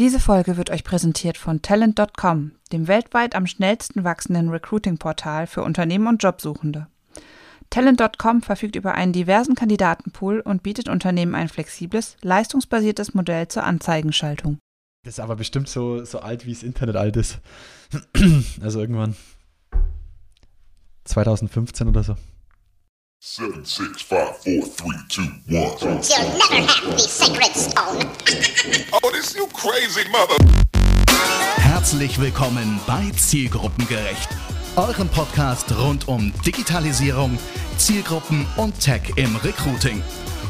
Diese Folge wird euch präsentiert von Talent.com, dem weltweit am schnellsten wachsenden Recruiting-Portal für Unternehmen und Jobsuchende. Talent.com verfügt über einen diversen Kandidatenpool und bietet Unternehmen ein flexibles, leistungsbasiertes Modell zur Anzeigenschaltung. Das ist aber bestimmt so, so alt, wie das Internet alt ist. Also irgendwann 2015 oder so. Seven, six, five, four, three, two, one. You'll never have the sacred stone. Oh, this you crazy mother. Herzlich willkommen bei Zielgruppengerecht, eurem Podcast rund um Digitalisierung, Zielgruppen und Tech im Recruiting.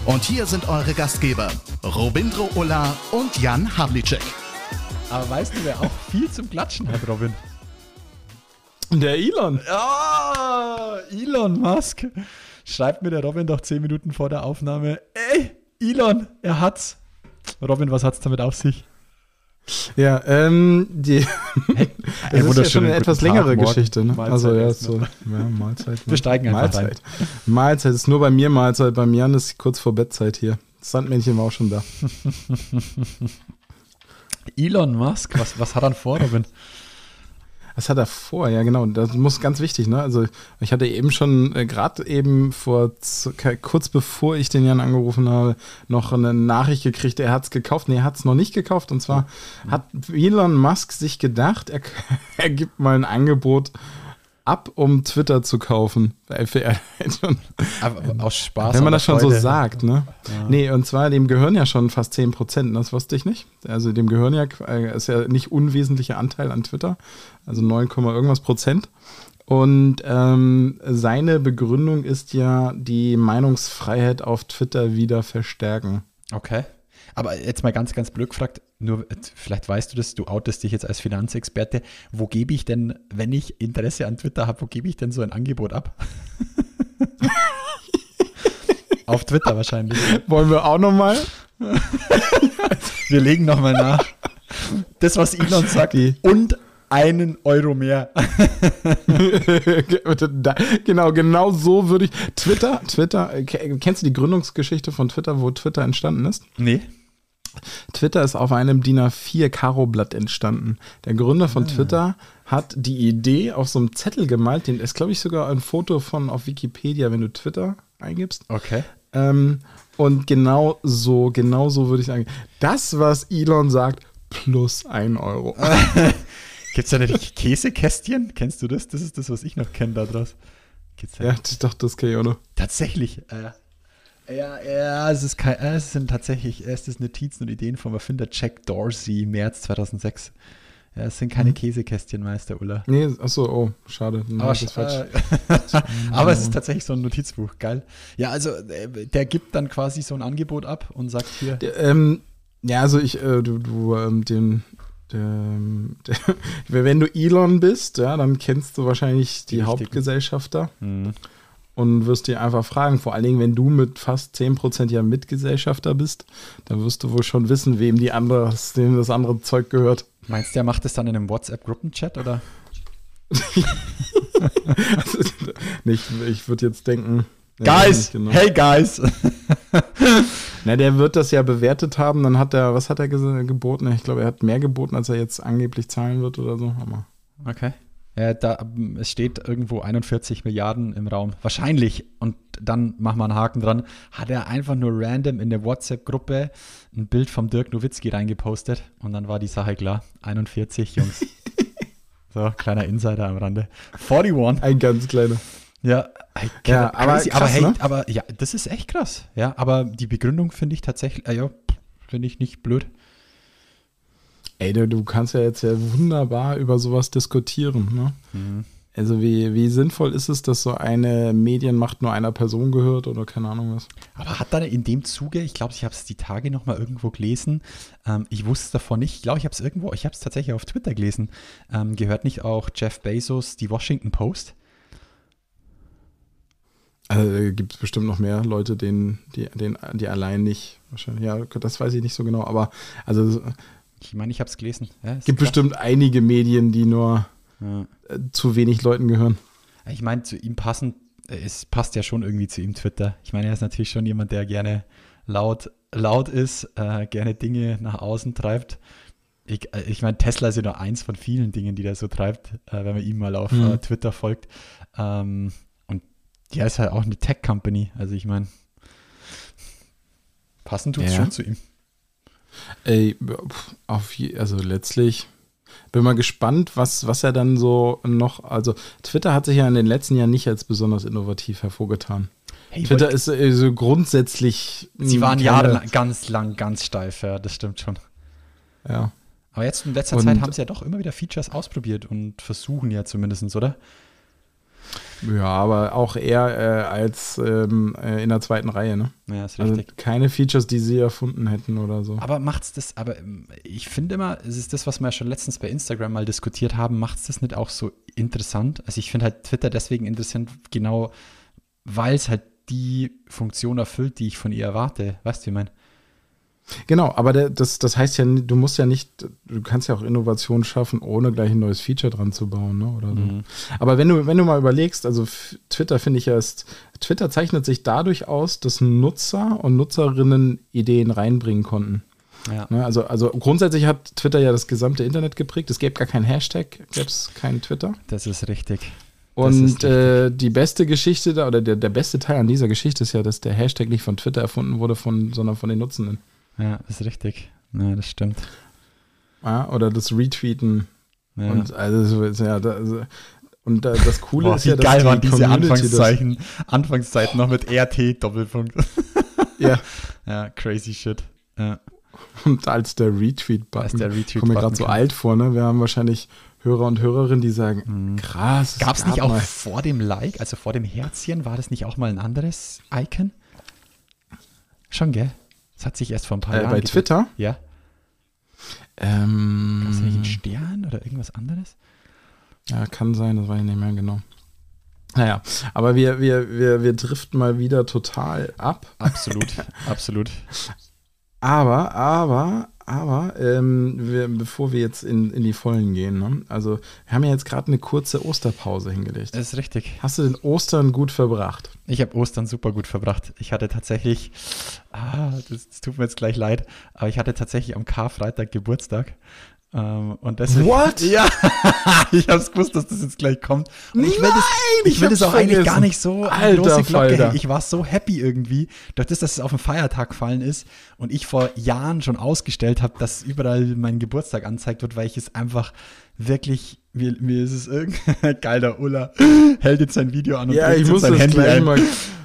Und hier sind eure Gastgeber Robindro Ulla und Jan Havlicek. Aber weißt du, wer auch viel zum Klatschen hat, Robin? Der Elon. Ah, Elon Musk. Schreibt mir der Robin doch 10 Minuten vor der Aufnahme. Ey, Elon, er hat's. Robin, was hat's damit auf sich? Ja, ähm, die. Hey, das ist ja schon eine etwas Tag, längere morgen. Geschichte, ne? Mahlzeit also ja, so, ja, Mahlzeit. Wir steigen einfach Mahlzeit. Mahlzeit ist nur bei mir Mahlzeit. Beim Jan ist kurz vor Bettzeit hier. Das Sandmännchen war auch schon da. Elon Musk, was, was hat er vor, Robin? Was hat er vor? Ja, genau. Das muss ganz wichtig, ne? Also, ich hatte eben schon, äh, gerade eben vor, kurz bevor ich den Jan angerufen habe, noch eine Nachricht gekriegt, er hat es gekauft. Nee, er hat es noch nicht gekauft. Und zwar hat Elon Musk sich gedacht, er, er gibt mal ein Angebot ab, um Twitter zu kaufen. Er- Aber aus Spaß. Wenn man das schon so Freude. sagt, ne? Nee, und zwar dem gehören ja schon fast 10 Prozent, das wusste ich nicht. Also dem gehören ja, äh, ist ja nicht unwesentlicher Anteil an Twitter, also 9, Komma irgendwas Prozent. Und ähm, seine Begründung ist ja, die Meinungsfreiheit auf Twitter wieder verstärken. Okay. Aber jetzt mal ganz, ganz blöd gefragt, nur äh, vielleicht weißt du das, du outest dich jetzt als Finanzexperte. Wo gebe ich denn, wenn ich Interesse an Twitter habe, wo gebe ich denn so ein Angebot ab? Auf Twitter wahrscheinlich. Wollen wir auch nochmal? Wir legen nochmal nach. Das, was Elon sagt, und einen Euro mehr. Genau, genau so würde ich. Twitter, Twitter, äh, ke- kennst du die Gründungsgeschichte von Twitter, wo Twitter entstanden ist? Nee. Twitter ist auf einem DIN A4-Karo-Blatt entstanden. Der Gründer von Twitter hat die Idee auf so einem Zettel gemalt. Den ist, glaube ich, sogar ein Foto von auf Wikipedia, wenn du Twitter eingibst. Okay. Ähm, und genau so, genau so würde ich sagen. Das, was Elon sagt, plus ein Euro. Gibt es da nicht Käsekästchen? Kennst du das? Das ist das, was ich noch kenne da draus. Gibt's da ja, doch, das kann ich auch noch. Tatsächlich. Äh, ja, ja, es, ist kein, es sind tatsächlich erstes Notizen und Ideen vom Erfinder Jack Dorsey, März 2006. Ja, es sind keine Käsekästchen, Meister Ulla. Nee, achso, oh, schade. Dann Aber, hab ich das falsch. äh, aber es ist tatsächlich so ein Notizbuch, geil. Ja, also äh, der gibt dann quasi so ein Angebot ab und sagt hier, Der, Ähm, ja, also ich, äh, du, du, ähm, den, der, der, wenn du Elon bist, ja, dann kennst du wahrscheinlich die, Die. Hauptgesellschafter hm, und wirst dir einfach fragen, vor allen Dingen, wenn du mit fast 10% ja Mitgesellschafter bist, dann wirst du wohl schon wissen, wem die andere, dem das andere Zeug gehört. meinst du, der macht das dann in einem WhatsApp-Gruppenchat oder? Nicht, ich würde jetzt denken. nicht genau. hey guys! Na, der wird das ja bewertet haben, dann hat er, was hat er geboten? Ich glaube, er hat mehr geboten, als er jetzt angeblich zahlen wird oder so. Aber Okay. Ja, da, es steht irgendwo 41 Milliarden im Raum. Wahrscheinlich. Und dann machen wir einen Haken dran. Hat er einfach nur random in der WhatsApp-Gruppe ein Bild vom Dirk Nowitzki reingepostet. Und dann war die Sache klar. 41, Jungs. so, kleiner Insider am Rande. 41. ein ganz kleiner. Ja, Ja, aber krass, aber hey, ne? aber ja, das ist echt krass. Ja, aber die Begründung finde ich tatsächlich, äh, ja, finde ich nicht blöd. Ey, du, du kannst ja jetzt ja wunderbar über sowas diskutieren. Ne? Also wie, wie sinnvoll ist es, dass so eine Medienmacht nur einer Person gehört oder keine Ahnung was? Aber hat dann in dem Zuge, ich glaube, ich habe es die Tage noch mal irgendwo gelesen, ähm, ich wusste es davon nicht, ich glaube, ich habe es irgendwo, ich habe es tatsächlich auf Twitter gelesen, ähm, gehört nicht auch Jeff Bezos die Washington Post? Also gibt es bestimmt noch mehr Leute, denen, die, denen, die allein nicht, wahrscheinlich, ja, das weiß ich nicht so genau, aber also Ich meine, ich habe es gelesen. Ja, gibt krass. bestimmt einige Medien, die nur Ja. äh, zu wenig Leuten gehören. Ich meine, zu ihm passen, äh, es passt ja schon irgendwie zu ihm Twitter. Ich meine, er ist natürlich schon jemand, der gerne laut, laut ist, äh, gerne Dinge nach außen treibt. ich, äh, ich meine, Tesla ist ja nur eins von vielen Dingen, die der so treibt, äh, wenn man ihm mal auf Mhm. äh, Twitter folgt. Ähm, und ja, ist halt auch eine Tech-Company. Also ich meine, passen tut es Ja. schon zu ihm. Ey, auf also letztlich bin mal gespannt, was, was er dann so noch, also Twitter hat sich ja in den letzten Jahren nicht als besonders innovativ hervorgetan. Hey, Twitter ist äh, so grundsätzlich. sie waren jahrelang ganz lang, ganz steif, ja, das stimmt schon. Ja. Aber jetzt in letzter Und- Zeit haben sie ja doch immer wieder Features ausprobiert und versuchen ja zumindest, oder? Ja, aber auch eher äh, als ähm, äh, in der zweiten Reihe, ne? Ja, ist Also richtig. keine Features, die sie erfunden hätten oder so. Aber macht's das, aber ähm, ich finde immer, es ist das, was wir ja schon letztens bei Instagram mal diskutiert haben, macht's das nicht auch so interessant? Also ich finde halt Twitter deswegen interessant, genau weil es halt die Funktion erfüllt, die ich von ihr erwarte. Weißt du, wie ich meine? Genau, aber das, das heißt ja, du musst ja nicht, du kannst ja auch Innovation schaffen, ohne gleich ein neues Feature dran zu bauen, ne? Oder so. Mhm. Aber wenn du, wenn du mal überlegst, also Twitter finde ich ja ist, Twitter zeichnet sich dadurch aus, dass Nutzer und Nutzerinnen Ideen reinbringen konnten. Ja. Ne? Also, also grundsätzlich hat Twitter ja das gesamte Internet geprägt. Es gäbe gar keinen Hashtag, gäbe es keinen Twitter. Das ist richtig. Und äh, die beste Geschichte da, oder der, der beste Teil an dieser Geschichte ist ja, dass der Hashtag nicht von Twitter erfunden wurde, von, sondern von den Nutzenden. Ja, das ist richtig. Ja, das stimmt. Ja, oder das Retweeten. Ja. Und also, so, ja, da, also, und da, das Coole Boah, ist ja, dass geil die waren diese Community das- Anfangszeichen, Anfangszeiten noch mit RT Doppelpunkt. Ja, ja, crazy shit. Ja, und als der Retweet-Button. Retweet-Button Kommt mir gerade so alt vor, ne? Wir haben wahrscheinlich Hörer und Hörerinnen, die sagen, krass. Gab es nicht auch mal. vor dem Like, also vor dem Herzchen, war das nicht auch mal ein anderes Icon? Schon, gell? Das hat sich erst vor ein paar Äh, Jahren bei gedreht. Twitter? Ja. Gab es nicht einen Ähm, Stern oder irgendwas anderes? ja, kann sein, das weiß ich nicht mehr genau. Naja, aber wir, wir, wir, wir driften mal wieder total ab. Absolut, absolut. Aber, aber, aber, ähm, wir, bevor wir jetzt in, in die Vollen gehen, ne? also wir haben ja jetzt gerade eine kurze Osterpause hingelegt. Das ist richtig. Hast du den Ostern gut verbracht? Ich habe Ostern super gut verbracht. Ich hatte tatsächlich, ah, das, das tut mir jetzt gleich leid, aber ich hatte tatsächlich am Karfreitag Geburtstag. Ähm, und deswegen, What? Ja, ich habe es gewusst, dass das jetzt gleich kommt. Und ich will das, Nein, ich ich will das hab's auch eigentlich vergessen. gar nicht so Alter große Glocke. Falter. Ich war so happy irgendwie, durch das, dass es auf den Feiertag gefallen ist und ich vor Jahren schon ausgestellt habe, dass überall mein Geburtstag anzeigt wird, weil ich es einfach wirklich, mir, mir ist es irgendein geiler Ulla, hält jetzt sein Video an und Ja, ich muss sein das Handy ein. mal.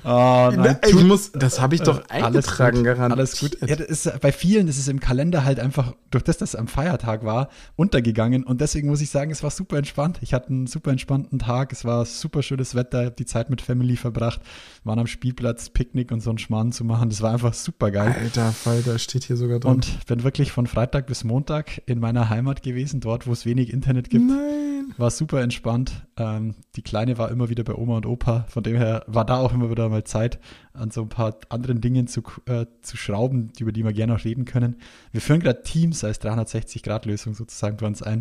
Oh, nein, ich tut- muss, das habe ich doch äh, alles eingetragen, gut, garantiert. Alles gut. Ja, ist, bei vielen ist es im Kalender halt einfach, durch das, dass es am Feiertag war, untergegangen. Und deswegen muss ich sagen, es war super entspannt. Ich hatte einen super entspannten Tag. Es war super schönes Wetter. Ich habe die Zeit mit Family verbracht. Waren am Spielplatz, Picknick und so einen Schmarrn zu machen. Das war einfach super geil. Alter Falter, steht hier sogar drin. Und bin wirklich von Freitag bis Montag in meiner Heimat gewesen, dort, wo es wenig Internet gibt. Nein. War super entspannt. Ähm, die Kleine war immer wieder bei Oma und Opa. Von dem her war da auch immer wieder mal Zeit, an so ein paar anderen Dingen zu, äh, zu schrauben, über die wir gerne noch reden können. Wir führen gerade Teams als 360-Grad-Lösung sozusagen bei uns ein.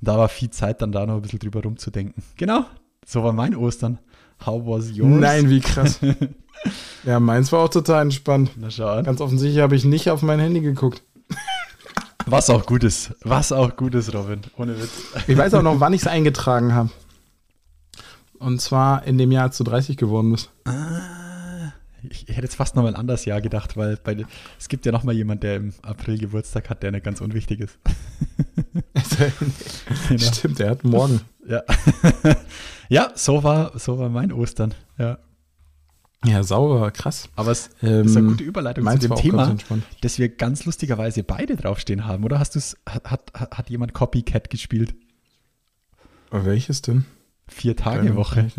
Und da war viel Zeit, dann da noch ein bisschen drüber rumzudenken. Genau, so war mein Ostern. How was yours? Nein, wie krass. ja, meins war auch total entspannt. Na schau an. Ganz offensichtlich habe ich nicht auf mein Handy geguckt. Was auch gut ist. Was auch gut ist, Robin. Ohne Witz. Ich weiß auch noch, wann ich es eingetragen habe. Und zwar in dem Jahr, als du 30 geworden bist. Ich, ich hätte jetzt fast noch mal ein anderes Jahr gedacht, weil bei, es gibt ja noch mal jemand, der im April Geburtstag hat, der nicht ganz unwichtig ist. Genau. Stimmt, der hat morgen. Ja. ja, so war, so war mein Ostern. Ja. Ja, sauber, krass. Aber es Ähm, ist eine gute Überleitung zu dem Thema, dass wir ganz lustigerweise beide draufstehen haben. Oder hast du's, hat, hat, hat jemand Copycat gespielt? Welches denn? Vier Tage Woche.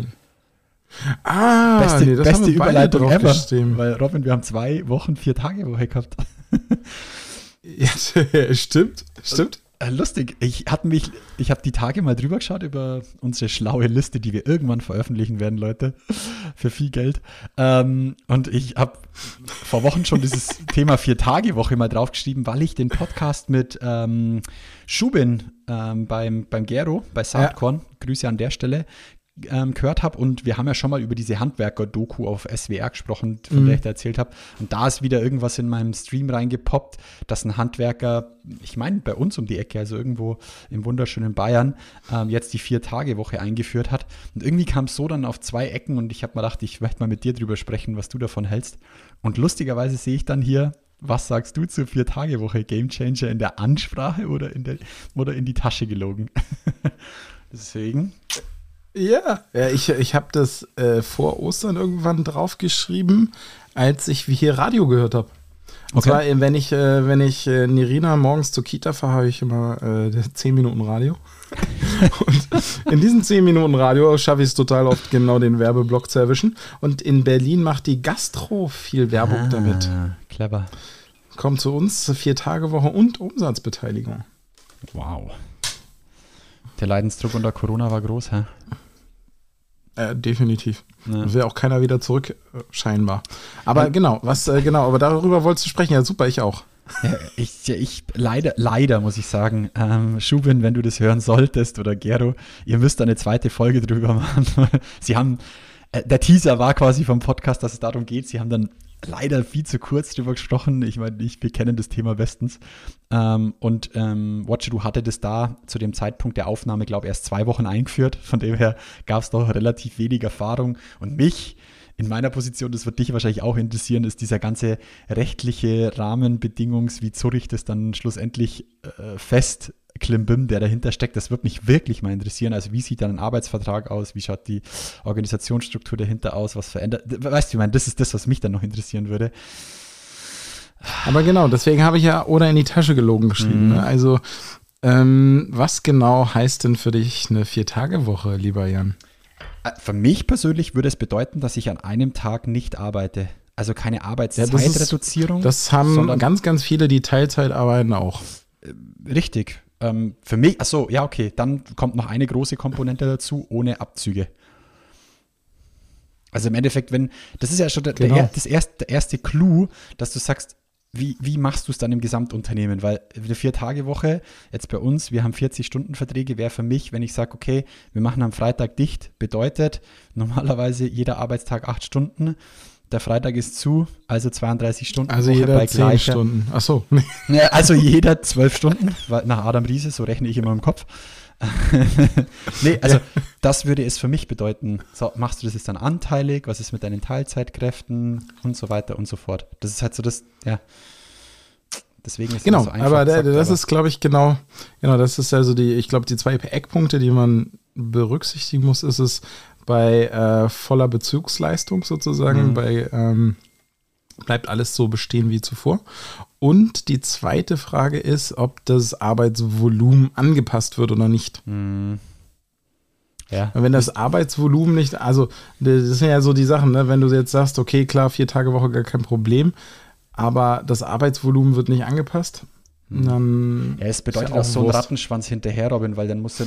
Ah, Beste, nee, beste Überleitung ever. draufgeschrieben. Weil Robin, wir haben zwei Wochen vier Tage Woche gehabt. Ja, stimmt, stimmt. Äh, Lustig, ich hatte mich, ich habe die Tage mal drüber geschaut über unsere schlaue Liste, die wir irgendwann veröffentlichen werden, Leute, für viel Geld. Ähm, und ich habe vor Wochen schon dieses Thema Vier-Tage-Woche mal draufgeschrieben, weil ich den Podcast mit ähm, Schubin ähm, beim, beim Gero, bei Soundcorn, Grüße an der Stelle, ähm, gehört habe und wir haben ja schon mal über diese Handwerker-Doku auf SWR gesprochen, von der ich da erzählt habe. Und da ist wieder irgendwas in meinem Stream reingepoppt, dass ein Handwerker, ich meine bei uns um die Ecke, also irgendwo im wunderschönen Bayern, ähm, jetzt die Vier-Tage-Woche eingeführt hat. Und irgendwie kam es so dann auf zwei Ecken und ich habe mir gedacht, ich möchte mal mit dir drüber sprechen, was du davon hältst. Und lustigerweise sehe ich dann hier, was sagst du zur Vier-Tage-Woche? Gamechanger in der Ansprache oder in, der, oder in die Tasche gelogen? Deswegen. Ja, ja ich, ich habe das äh, vor Ostern irgendwann draufgeschrieben, als ich hier Radio gehört habe. Und Okay. zwar, äh, wenn ich, äh, wenn ich äh, Nirina morgens zur Kita fahre, habe ich immer äh, 10 Minuten Radio. Und in diesen 10 Minuten Radio schaffe ich es total oft, genau den Werbeblock zu erwischen. Und in Berlin macht die Gastro viel Werbung damit. Ah, clever. Kommt zu uns, vier Tage Woche und Umsatzbeteiligung. Wow. Der Leidensdruck unter Corona war groß, hä? Äh, definitiv. Ja. Will auch keiner wieder zurück, äh, scheinbar. Aber genau, was, äh, genau, aber darüber wolltest du sprechen. Ja, super, ich auch. Ja, ich, ja, ich, leider, leider muss ich sagen, ähm, Schubin, wenn du das hören solltest oder Gero, ihr müsst eine zweite Folge drüber machen. Sie haben, äh, der Teaser war quasi vom Podcast, dass es darum geht. Sie haben dann leider viel zu kurz drüber gesprochen. Ich meine, ich, wir kennen das Thema bestens. Ähm, und ähm, Watcher, du hatte das da zu dem Zeitpunkt der Aufnahme, glaube ich, erst zwei Wochen eingeführt. Von dem her gab es doch relativ wenig Erfahrung. Und mich in meiner Position, das wird dich wahrscheinlich auch interessieren, ist dieser ganze rechtliche Rahmenbedingungs, wie Zurich das dann schlussendlich äh, fest Klimbim, der dahinter steckt, das wird mich wirklich mal interessieren. Also wie sieht dann ein Arbeitsvertrag aus? Wie schaut die Organisationsstruktur dahinter aus? Was verändert? Weißt du, ich meine, das ist das, was mich dann noch interessieren würde. Aber genau, deswegen habe ich ja oder in die Tasche gelogen geschrieben. Mhm. Ne? Also, ähm, was genau heißt denn für dich eine Vier-Tage-Woche, lieber Jan? Äh, Für mich persönlich würde es bedeuten, dass ich an einem Tag nicht arbeite. Also keine Ja, das Arbeitszeitreduzierung. Das haben ganz, ganz viele, die Teilzeit arbeiten, auch. Richtig. Ähm, für mich, ach so, ja, okay. Dann kommt noch eine große Komponente dazu, ohne Abzüge. Also im Endeffekt, wenn, das ist ja schon der, Genau. der, das erste, der erste Clou, dass du sagst, wie, wie machst du es dann im Gesamtunternehmen? Weil eine Vier-Tage-Woche, jetzt bei uns, wir haben 40-Stunden-Verträge, wäre für mich, wenn ich sage, okay, wir machen am Freitag dicht, bedeutet normalerweise jeder Arbeitstag acht Stunden, der Freitag ist zu, also 32 Stunden. Also Woche jeder zehn gleicher- Stunden. Ach so. Also jeder zwölf Stunden, weil nach Adam Riese, so rechne ich immer im Kopf. nee, also das würde es für mich bedeuten. So, machst du das jetzt dann anteilig? Was ist mit deinen Teilzeitkräften und so weiter und so fort? Das ist halt so das, ja. Deswegen ist es Genau, so einfach aber gesagt, das aber- ist, glaube ich, genau, genau, das ist also die, ich glaube, die zwei Eckpunkte, die man berücksichtigen muss, ist es bei äh, voller Bezugsleistung sozusagen, Mhm. bei ähm, bleibt alles so bestehen wie zuvor. Und die zweite Frage ist, ob das Arbeitsvolumen angepasst wird oder nicht. Hm. Ja, Wenn das Arbeitsvolumen nicht, also das sind ja so die Sachen, ne? wenn du jetzt sagst, okay, klar, vier Tage Woche gar kein Problem, aber das Arbeitsvolumen wird nicht angepasst, dann Ja, es bedeutet ja auch so ein Wurst. Rattenschwanz hinterher, Robin, weil dann musst du,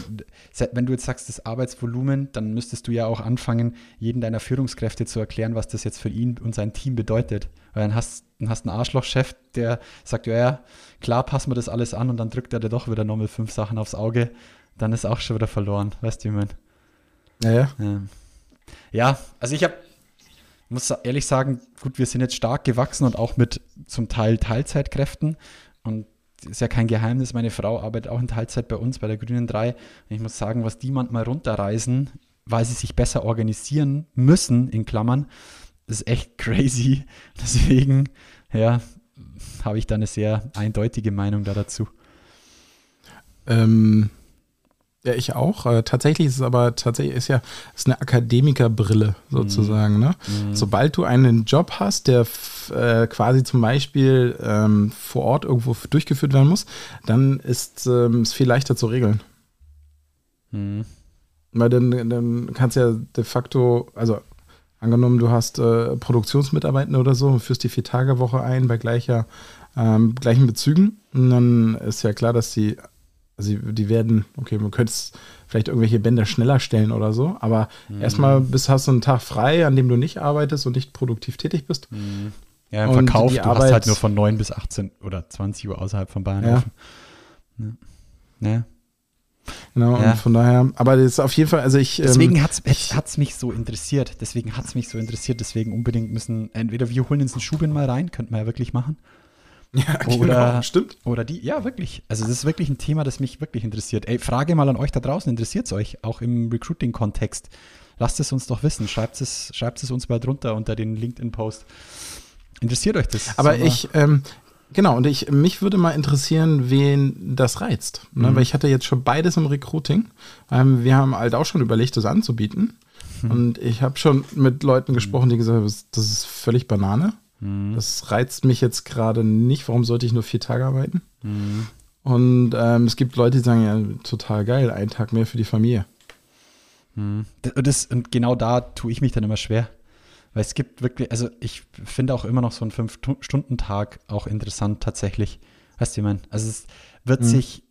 wenn du jetzt sagst, das Arbeitsvolumen, dann müsstest du ja auch anfangen, jeden deiner Führungskräfte zu erklären, was das jetzt für ihn und sein Team bedeutet. Weil dann hast du hast einen Arschlochchef, der sagt, ja, ja, klar, passen wir das alles an und dann drückt er dir doch wieder nochmal fünf Sachen aufs Auge. Dann ist auch schon wieder verloren. Weißt du, wie ich meine? Naja, Ja. ja, also ich habe, muss ehrlich sagen, gut, wir sind jetzt stark gewachsen und auch mit zum Teil Teilzeitkräften. Und ist ja kein Geheimnis, meine Frau arbeitet auch in Teilzeit bei uns, bei der Grünen 3. Und ich muss sagen, was die manchmal runterreisen, weil sie sich besser organisieren müssen, in Klammern, ist echt crazy. Deswegen, ja, habe ich da eine sehr eindeutige Meinung da dazu. ähm, ja, ich auch. Äh, tatsächlich ist es aber tatsächlich ist ja ist eine Akademikerbrille sozusagen. Ne? Sobald du einen Job hast, der äh, quasi zum Beispiel ähm, vor Ort irgendwo durchgeführt werden muss, dann ist ähm, es viel leichter zu regeln. Mhm. Weil dann, dann kannst du ja de facto, also angenommen, du hast äh, Produktionsmitarbeiter oder so und führst die Vier-Tage-Woche ein bei gleicher, ähm, gleichen Bezügen. Und dann ist ja klar, dass die, also die- werden, okay, man könnte vielleicht irgendwelche Bänder schneller stellen oder so, aber erstmal bis hast du einen Tag frei, an dem du nicht arbeitest und nicht produktiv tätig bist. Ja, im Und Verkauf, du hast Arbeit- halt nur von 9 bis 18 oder 20 Uhr außerhalb von Bayern Ja. Ja. Ja. Genau, Ja. und von daher, aber das ist auf jeden Fall, also ich. ähm, Deswegen hat ich- es mich so interessiert. Deswegen hat es mich so interessiert. Deswegen unbedingt müssen, entweder wir holen uns einen Schubin mal rein, könnten wir ja wirklich machen. Ja, Oder, genau, stimmt. Oder die, ja, wirklich. Also, das ist wirklich ein Thema, das mich wirklich interessiert. Ey, Frage mal an euch da draußen: Interessiert es euch auch im Recruiting-Kontext? Lasst es uns doch wissen. Schreibt es, schreibt es uns mal drunter unter den LinkedIn-Post. Interessiert euch das? Aber ich, ähm, genau, und ich, mich würde mal interessieren, wen das reizt. Ne? Mhm. Weil ich hatte jetzt schon beides im Recruiting. Ähm, wir haben halt auch schon überlegt, das anzubieten. Mhm. Und ich habe schon mit Leuten gesprochen, die gesagt haben, das ist völlig Banane. Mhm. Das reizt mich jetzt gerade nicht. Warum sollte ich nur vier Tage arbeiten? Mhm. Und ähm, es gibt Leute, die sagen, ja, total geil, ein Tag mehr für die Familie. Und, das, und genau da tue ich mich dann immer schwer. Weil es gibt wirklich, also ich finde auch immer noch so einen Fünf-Stunden-Tag auch interessant tatsächlich. Weißt du, wie ich meine? Also es wird sich,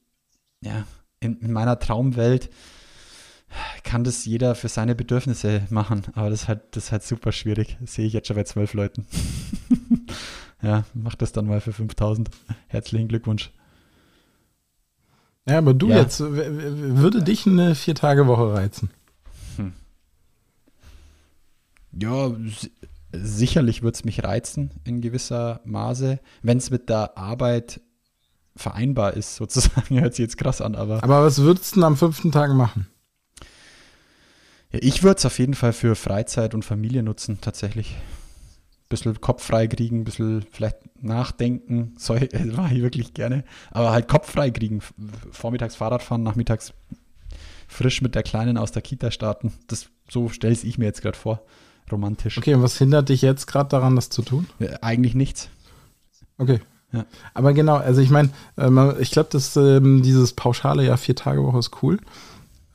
ja, in, in meiner Traumwelt kann das jeder für seine Bedürfnisse machen, aber das ist halt, das ist halt super schwierig. Das sehe ich jetzt schon bei zwölf Leuten. ja, mach das dann mal für 5000. Herzlichen Glückwunsch. Ja, aber du Ja. jetzt, würde dich eine Vier-Tage-Woche reizen? Ja, si- sicherlich wird es mich reizen in gewisser Maße, wenn es mit der Arbeit vereinbar ist, sozusagen. Hört sich jetzt krass an, aber Aber was würdest du denn am fünften Tag machen? Ja, ich würde es auf jeden Fall für Freizeit und Familie nutzen, tatsächlich. Bisschen Kopf frei kriegen, bisschen vielleicht nachdenken, das mache ich wirklich gerne, aber halt Kopf frei kriegen. Vormittags Fahrrad fahren, nachmittags frisch mit der Kleinen aus der Kita starten. Das, so stelle ich mir jetzt gerade vor. Romantisch. Okay, und was hindert dich jetzt gerade daran, das zu tun? Äh, Eigentlich nichts. Okay. Ja. Aber genau, also ich meine, ähm, ich glaube, dass ähm, dieses pauschale ja vier Tage Woche ist cool.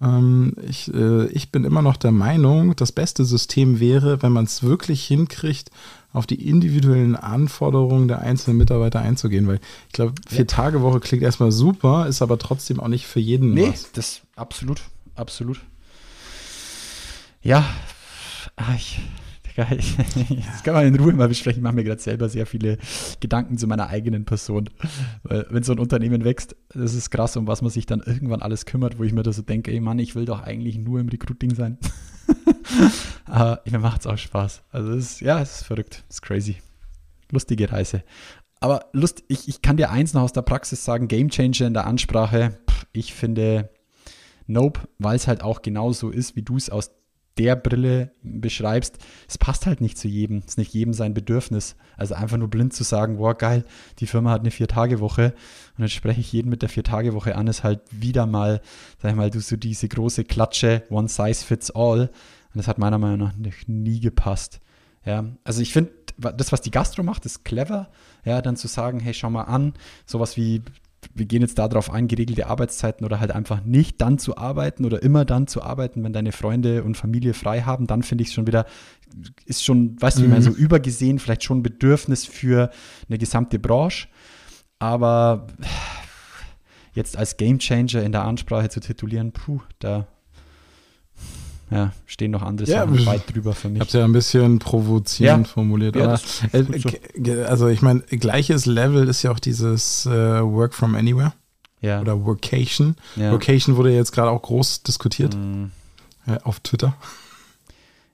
Ähm, ich, äh, ich bin immer noch der Meinung, das beste System wäre, wenn man es wirklich hinkriegt, auf die individuellen Anforderungen der einzelnen Mitarbeiter einzugehen, weil ich glaube, vier Tage Woche klingt erstmal super, ist aber trotzdem auch nicht für jeden Nee, was. das absolut, absolut. Ja, ah, ich, Ich, das kann man in Ruhe mal besprechen. Ich mache mir gerade selber sehr viele Gedanken zu meiner eigenen Person. Wenn so ein Unternehmen wächst, das ist krass, um was man sich dann irgendwann alles kümmert, wo ich mir da so denke, ey Mann, ich will doch eigentlich nur im Recruiting sein. Aber mir macht es auch Spaß. Also, es ist, ja, es ist verrückt, es ist crazy. Lustige Reise. Aber Lust, ich, ich kann dir eins noch aus der Praxis sagen: Game Changer in der Ansprache. Ich finde, Nope, weil es halt auch genauso ist, wie du es aus der Brille beschreibst. Es passt halt nicht zu jedem. Es ist nicht jedem sein Bedürfnis. Also einfach nur blind zu sagen, wow, geil, die Firma hat eine Vier-Tage-Woche und dann spreche ich jeden mit der Vier-Tage-Woche an, ist halt wieder mal, sag ich mal, du so diese große Klatsche, one size fits all. Und das hat meiner Meinung nach nie gepasst. Ja, also ich finde, das, was die Gastro macht, ist clever. Ja, dann zu sagen, hey, schau mal an, sowas wie wir gehen jetzt darauf ein, geregelte Arbeitszeiten oder halt einfach nicht dann zu arbeiten oder immer dann zu arbeiten, wenn deine Freunde und Familie frei haben, dann finde ich es schon wieder, ist schon, weißt du, wie ich meine, so übergesehen, vielleicht schon ein Bedürfnis für eine gesamte Branche. Aber jetzt als Gamechanger in der Ansprache zu titulieren, puh, da ja, stehen noch andere Ja, Sachen ich- weit drüber für Ich mich. habe es ja ein bisschen provozierend Ja. formuliert. Ja, aber, äh, also ich meine, gleiches Level ist ja auch dieses äh, Work from Anywhere ja. oder Workation. Ja. Workation wurde jetzt gerade auch groß diskutiert Mhm. äh, auf Twitter.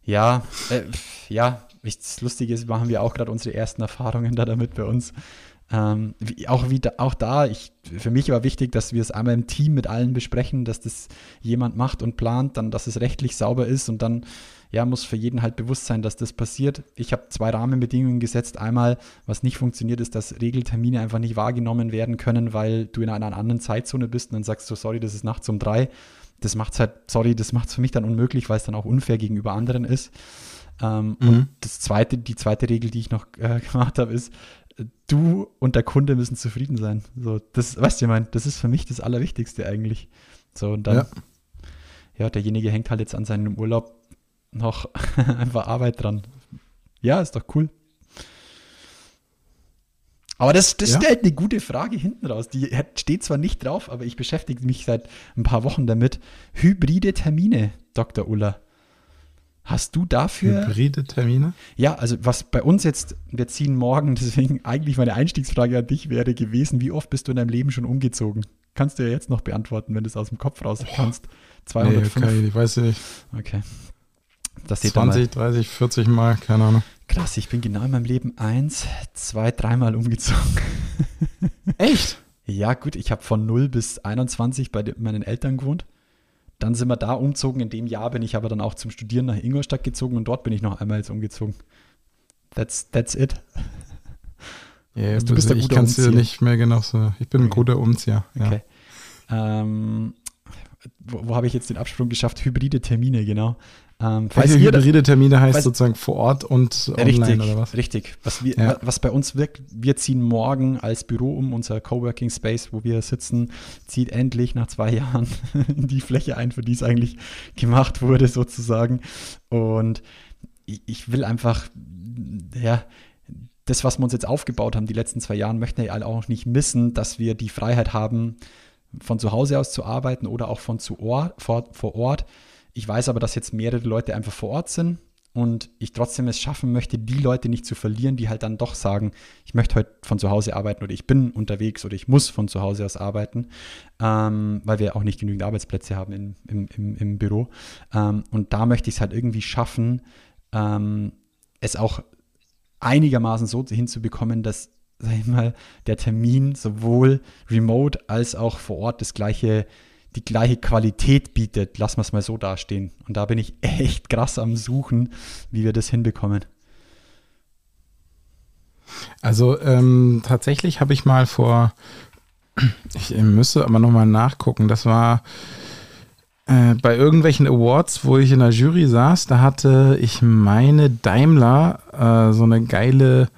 Ja, äh, ja, ich- das Lustige ist, machen wir auch gerade unsere ersten Erfahrungen da damit bei uns. Ähm, wie, auch, wie da, auch da, ich, für mich war wichtig, dass wir es einmal im Team mit allen besprechen, dass das jemand macht und plant, dann, dass es rechtlich sauber ist und dann ja, muss für jeden halt bewusst sein, dass das passiert. Ich habe zwei Rahmenbedingungen gesetzt. Einmal, was nicht funktioniert, ist, dass Regeltermine einfach nicht wahrgenommen werden können, weil du in einer anderen Zeitzone bist und dann sagst du, sorry, das ist nachts um drei. Das macht's halt, sorry, das macht es für mich dann unmöglich, weil es dann auch unfair gegenüber anderen ist. Ähm, Mhm. Und das zweite, die zweite Regel, die ich noch äh, gemacht habe, ist, du und der Kunde müssen zufrieden sein. So, das, weißt du, ich meine, das ist für mich das Allerwichtigste eigentlich. So, und dann, Ja. ja, derjenige hängt halt jetzt an seinem Urlaub noch einfach Arbeit dran. Ja, ist doch cool. Aber das, das Ja. stellt eine gute Frage hinten raus. Die steht zwar nicht drauf, aber ich beschäftige mich seit ein paar Wochen damit. Hybride Termine, Dr. Uller. Hast du dafür Hybride Termine. ja, also was bei uns jetzt, wir ziehen morgen, deswegen eigentlich meine Einstiegsfrage an dich wäre gewesen, wie oft bist du in deinem Leben schon umgezogen? kannst du ja jetzt noch beantworten, wenn du es aus dem Kopf raus kannst. Nee, 205. okay, ich weiß nicht. Okay. Das steht da 20, 30, 40 Mal, keine Ahnung. Krass, ich bin genau in meinem Leben eins, zwei, dreimal umgezogen. Echt? Ja, gut, ich habe von 0 bis 21 bei meinen Eltern gewohnt. Dann sind wir da umgezogen. In dem Jahr bin ich aber dann auch zum Studieren nach Ingolstadt gezogen und dort bin ich noch einmal jetzt umgezogen. That's, that's it. Ja, Also du bist ein ich kann es dir nicht mehr genau so. Ich bin ein Okay. guter Umzieher. Ja. Okay. Ähm, wo wo habe ich jetzt den Absprung geschafft? Hybride Termine, genau. Ähm, Welche hybride Termine heißt falls- sozusagen vor Ort und online Richtig, oder was? richtig. Was, wir, Ja. was bei uns wirkt, wir ziehen morgen als Büro um, unser Coworking Space, wo wir sitzen, zieht endlich nach zwei Jahren die Fläche ein, für die es eigentlich gemacht wurde, sozusagen. Und ich, ich will einfach, ja, das, was wir uns jetzt aufgebaut haben, die letzten zwei Jahre, möchten wir ja auch nicht missen, dass wir die Freiheit haben, von zu Hause aus zu arbeiten oder auch von zu Ort, vor, vor Ort. Ich weiß aber, dass jetzt mehrere Leute einfach vor Ort sind und ich trotzdem es schaffen möchte, die Leute nicht zu verlieren, die halt dann doch sagen, ich möchte heute von zu Hause arbeiten oder ich bin unterwegs oder ich muss von zu Hause aus arbeiten, ähm, weil wir auch nicht genügend Arbeitsplätze haben in, im, im, im Büro. Ähm, und da möchte ich es halt irgendwie schaffen, ähm, es auch einigermaßen so hinzubekommen, dass, sag ich mal, der Termin sowohl remote als auch vor Ort das gleiche, die gleiche Qualität bietet. Lassen wir es mal so dastehen. Und da bin ich echt krass am Suchen, wie wir das hinbekommen. Also ähm, tatsächlich habe ich mal vor, ich müsste aber nochmal nachgucken, das war äh, bei irgendwelchen Awards, wo ich in der Jury saß, da hatte ich meine Daimler äh, so eine geile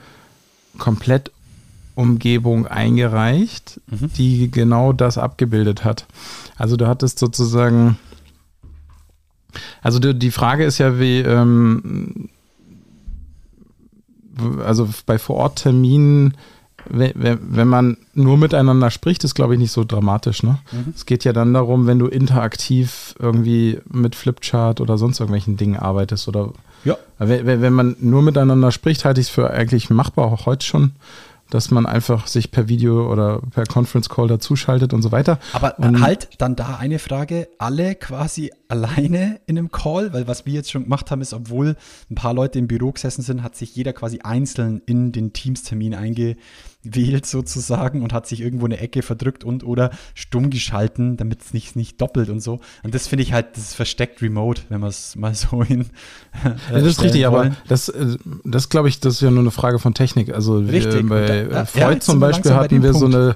Komplettumgebung eingereicht, Mhm. die genau das abgebildet hat. Also du hattest sozusagen, also die, die Frage ist ja, wie, ähm, also bei Vorortterminen, wenn, wenn wenn man nur miteinander spricht, ist glaube ich nicht so dramatisch. Ne? Es geht ja dann darum, wenn du interaktiv irgendwie mit Flipchart oder sonst irgendwelchen Dingen arbeitest oder Ja. wenn- wenn man nur miteinander spricht, halte ich es für eigentlich machbar, auch heute schon, dass man einfach sich per Video oder per Conference Call dazuschaltet und so weiter. Aber Und- halt dann da eine Frage, alle quasi alleine in einem Call, weil was wir jetzt schon gemacht haben, ist, obwohl ein paar Leute im Büro gesessen sind, hat sich jeder quasi einzeln in den Teams-Termin eingewählt sozusagen und hat sich irgendwo eine Ecke verdrückt und oder stumm geschalten, damit es nicht, nicht doppelt und so. Und das finde ich halt, das ist versteckt remote, wenn man es mal so hin. Ja, das ist richtig, aber das, äh, das glaube ich, das ist ja nur eine Frage von Technik. Also wir, Richtig. bei Und da- äh, ja, Freud jetzt zum wir Beispiel bei hatten wir so Punkt. eine,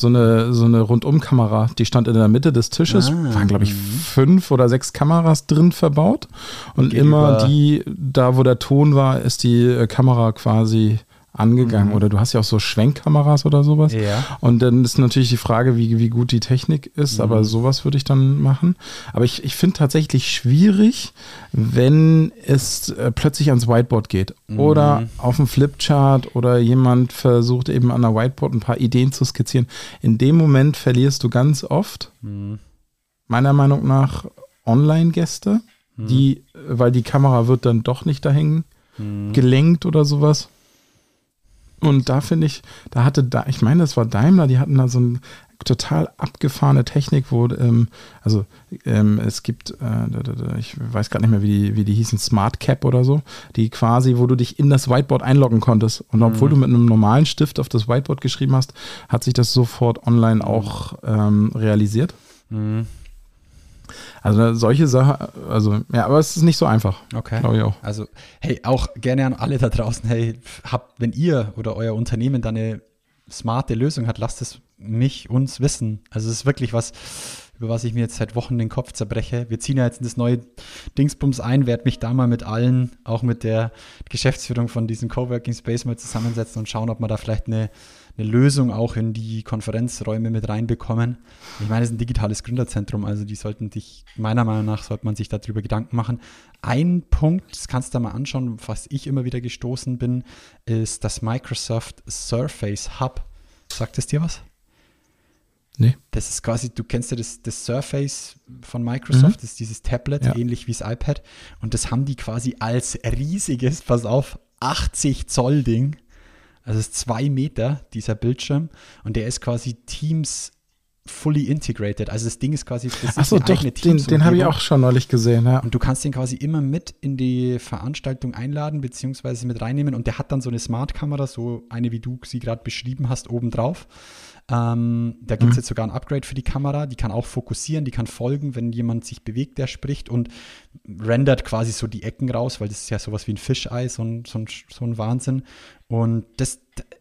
so eine, so eine Rundumkamera, die stand in der Mitte des Tisches, Ah, waren glaube ich fünf oder sechs Kameras drin verbaut. Und Geht immer die, da wo der Ton war, ist die äh, Kamera quasi angegangen. Oder du hast ja auch so Schwenkkameras oder sowas. Mhm. Ja. Und dann ist natürlich die Frage, wie, wie gut die Technik ist, Mhm. aber sowas würde ich dann machen. Aber ich, ich finde tatsächlich schwierig, wenn es äh, plötzlich ans Whiteboard geht Mhm. oder auf dem Flipchart oder jemand versucht eben an der Whiteboard ein paar Ideen zu skizzieren. In dem Moment verlierst du ganz oft, Mhm. meiner Meinung nach, Online-Gäste, die, äh, weil die Kamera wird dann doch nicht da hängen, Mhm. gelenkt oder sowas. Und da finde ich, da hatte da, ich meine, das war Daimler, die hatten da so eine total abgefahrene Technik, wo, ähm, also ähm, es gibt, äh, da, da, da, ich weiß gar nicht mehr, wie die, wie die hießen, Smart Cap oder so, die quasi, wo du dich in das Whiteboard einloggen konntest. Und obwohl du mit einem normalen Stift auf das Whiteboard geschrieben hast, hat sich das sofort online auch ähm, realisiert. Mhm. Also solche Sachen, also ja, aber es ist nicht so einfach. Okay. Glaube ich auch. Also, hey, auch gerne an alle da draußen, hey, habt, wenn ihr oder euer Unternehmen da eine smarte Lösung hat, lasst es mich, uns wissen. Also es ist wirklich was, über was ich mir jetzt seit Wochen den Kopf zerbreche. Wir ziehen ja jetzt in das neue Dingsbums ein, werde mich da mal mit allen, auch mit der Geschäftsführung von diesem Coworking Space mal zusammensetzen und schauen, ob wir da vielleicht eine, eine Lösung auch in die Konferenzräume mit reinbekommen. Ich meine, es ist ein digitales Gründerzentrum, also die sollten sich, meiner Meinung nach, sollte man sich darüber Gedanken machen. Ein Punkt, das kannst du da mal anschauen, was ich immer wieder gestoßen bin, ist das Microsoft Surface Hub. Sagt es dir was? Nee. Das ist quasi, du kennst ja das, das Surface von Microsoft, das ist dieses Tablet, Ja. ähnlich wie das iPad. Und das haben die quasi als riesiges, pass auf, 80 Zoll Ding. Also es ist zwei Meter, dieser Bildschirm. Und der ist quasi Teams fully integrated. Also das Ding ist quasi für sich Achso, eine doch, eigene den, den habe ich auch schon neulich gesehen, ja. Und du kannst den quasi immer mit in die Veranstaltung einladen, beziehungsweise mit reinnehmen. Und der hat dann so eine Smart-Kamera, so eine, wie du sie gerade beschrieben hast, obendrauf. Ähm, da gibt es Mhm. jetzt sogar ein Upgrade für die Kamera. Die kann auch fokussieren, die kann folgen, wenn jemand sich bewegt, der spricht und rendert quasi so die Ecken raus, weil das ist ja sowas wie ein Fischei, so ein, so ein, so ein Wahnsinn. Und das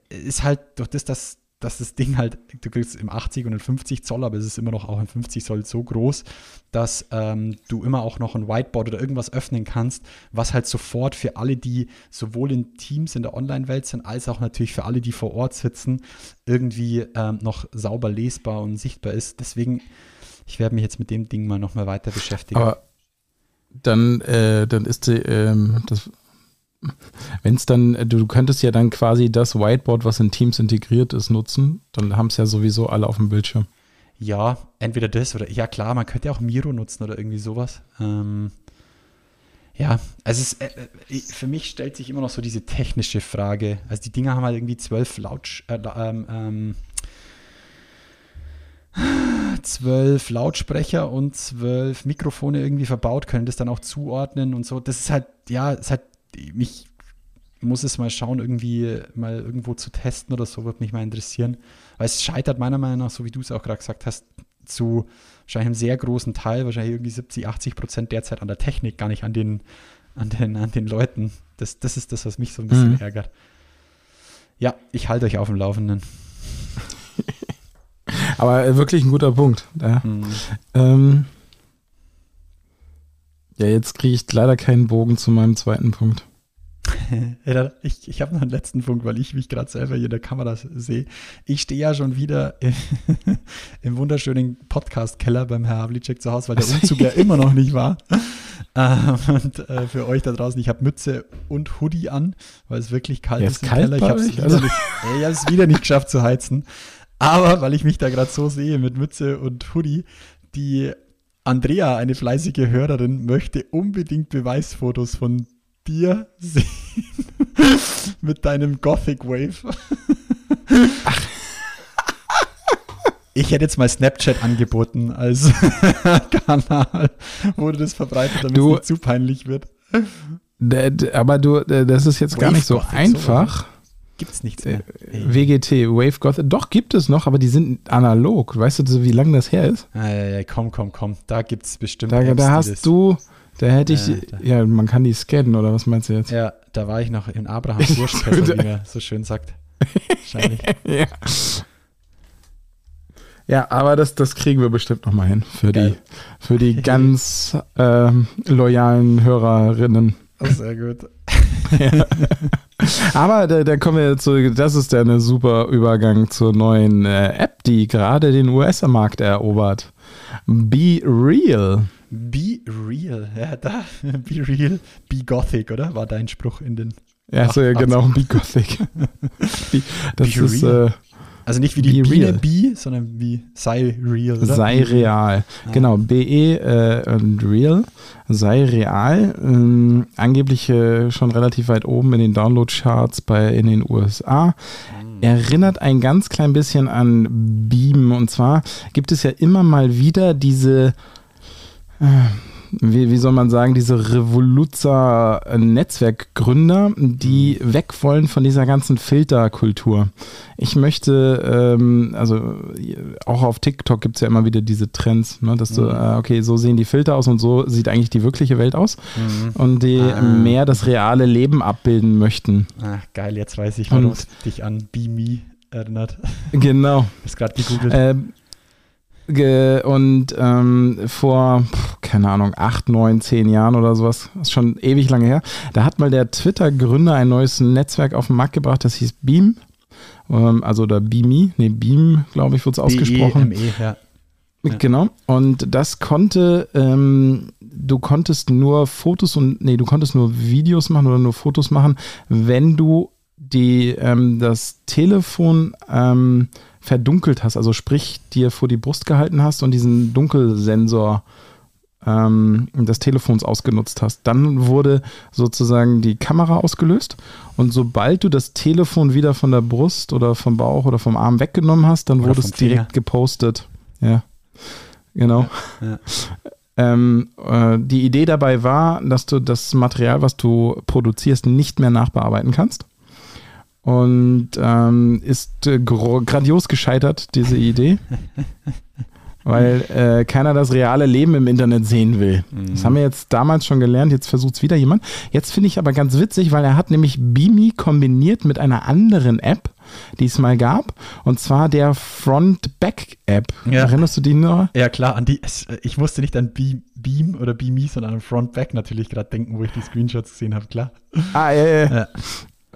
ist halt durch das, dass, dass das Ding halt, du kriegst im 80 und im 50 Zoll, aber es ist immer noch auch im 50 Zoll so groß, dass ähm, du immer auch noch ein Whiteboard oder irgendwas öffnen kannst, was halt sofort für alle, die sowohl in Teams in der Online-Welt sind, als auch natürlich für alle, die vor Ort sitzen, irgendwie ähm, noch sauber lesbar und sichtbar ist. Deswegen, ich werde mich jetzt mit dem Ding mal nochmal weiter beschäftigen. Aber dann, äh, dann ist die, ähm, das, wenn es dann, du könntest ja dann quasi das Whiteboard, was in Teams integriert ist, nutzen. Dann haben es ja sowieso alle auf dem Bildschirm. Ja, entweder das oder ja klar, man könnte auch Miro nutzen oder irgendwie sowas. Ähm, ja, also es, äh, äh, für mich stellt sich immer noch so diese technische Frage. Also die Dinger haben halt irgendwie zwölf Lautsch, äh, ähm, ähm, zwölf Lautsprecher und zwölf Mikrofone irgendwie verbaut, können das dann auch zuordnen und so. Das ist halt, ja, ist halt, mich muss es mal schauen, irgendwie mal irgendwo zu testen oder so, würde mich mal interessieren. Weil es scheitert meiner Meinung nach, so wie du es auch gerade gesagt hast, zu wahrscheinlich einem sehr großen Teil, wahrscheinlich irgendwie 70, 80 Prozent derzeit an der Technik, gar nicht an den, an den, an den Leuten. Das, das ist das, was mich so ein bisschen Mhm. ärgert. Ja, ich halte euch auf dem Laufenden. Aber äh, wirklich ein guter Punkt. Ja, Hm. ähm, ja jetzt kriege ich leider keinen Bogen zu meinem zweiten Punkt. Ich, ich habe noch einen letzten Punkt, weil ich mich gerade selber hier in der Kamera sehe. Ich stehe ja schon wieder im, im wunderschönen Podcast-Keller beim Herr Havlicek zu Hause, weil der Umzug ja immer noch nicht war. Ähm, und äh, für euch da draußen, ich habe Mütze und Hoodie an, weil es wirklich kalt Ja, ist im kalt Keller. Ich habe es wieder, Also- nicht- ich habe es wieder nicht geschafft zu heizen. Aber weil ich mich da gerade so sehe mit Mütze und Hoodie, die Andrea, eine fleißige Hörerin, möchte unbedingt Beweisfotos von dir sehen mit deinem Gothic Wave. Ich hätte jetzt mal Snapchat angeboten als Kanal, wo du das verbreitet, damit Du- es nicht zu peinlich wird. Aber du, das ist jetzt gar nicht so Wave Gothic, einfach. Gibt's nichts Äh, mehr. WGT, Wave Goth, doch gibt es noch, aber die sind analog. Weißt du, so wie lange das her ist? Ah, ja, ja, komm, komm, komm. Da gibt's bestimmt Da, Apps, da hast das- du, da hätte ich, Ja, da- ja, man kann die scannen, oder was meinst du jetzt? Ja, da war ich noch in Abrahams Wurstfässer, wie man so schön sagt. Wahrscheinlich. Ja. Ja, aber das, das kriegen wir bestimmt noch mal hin für die, Geil. für die ganz ähm, loyalen Hörerinnen. Oh, sehr gut. Aber da, da kommen wir zu, das ist ja eine super Übergang zur neuen äh, App, die gerade den US-Markt erobert. Be Real. Be real. Ja, da. Be real, be gothic, oder? War dein Spruch in den. Ja, so, ja, genau, Be Gothic. Be, das Be ist äh, Also nicht wie die Be Biene real. Be, sondern wie sei real. Oder? sei real. Ah. Genau, BE äh, und Real, sei real. Ähm, angeblich äh, schon relativ weit oben in den Download-Charts bei in den USA. Hm. Erinnert ein ganz klein bisschen an Beam. Und zwar gibt es ja immer mal wieder diese wie, wie soll man sagen, diese Revoluzer-Netzwerkgründer, die weg wollen von dieser ganzen Filterkultur. Ich möchte, ähm, also auch auf TikTok gibt es ja immer wieder diese Trends, ne, dass du, Mhm. äh, okay, so sehen die Filter aus und so sieht eigentlich die wirkliche Welt aus Mhm. und die Ah. mehr das reale Leben abbilden möchten. Ah, geil, jetzt weiß ich, warum es dich an Be Me erinnert. Genau. Hast gerade gegoogelt. Ähm, und ähm, vor, keine Ahnung, acht, neun, zehn Jahren oder sowas, ist schon ewig lange her, da hat mal der Twitter-Gründer ein neues Netzwerk auf den Markt gebracht, das hieß Beam. Ähm, also oder Beamy, nee, Beam, glaube ich, wird es ausgesprochen. B-E-M-E, ja. Ja. Genau. Und das konnte, ähm, du konntest nur Fotos und, nee, du konntest nur Videos machen oder nur Fotos machen, wenn du die, ähm, das Telefon ähm, verdunkelt hast, also sprich dir vor die Brust gehalten hast und diesen Dunkelsensor ähm, des Telefons ausgenutzt hast. Dann wurde sozusagen die Kamera ausgelöst und sobald du das Telefon wieder von der Brust oder vom Bauch oder vom Arm weggenommen hast, dann Oder wurde es direkt gepostet. Ja, genau. Ja. Ähm, äh, die Idee dabei war, dass du das Material, was du produzierst, nicht mehr nachbearbeiten kannst. Und ähm, ist äh, grandios gescheitert, diese Idee. Weil äh, keiner das reale Leben im Internet sehen will. Das haben wir jetzt damals schon gelernt, jetzt versucht es wieder jemand. Jetzt finde ich aber ganz witzig, weil er hat nämlich Beamy kombiniert mit einer anderen App, die es mal gab. Und zwar der Front-Back-App. Ja. Erinnerst du die noch? Ja, klar, an die, ich musste nicht an Beam, Beam oder Beamy, sondern an Frontback natürlich gerade denken, wo ich die Screenshots gesehen habe, klar. Ah, ja, ja. Ja.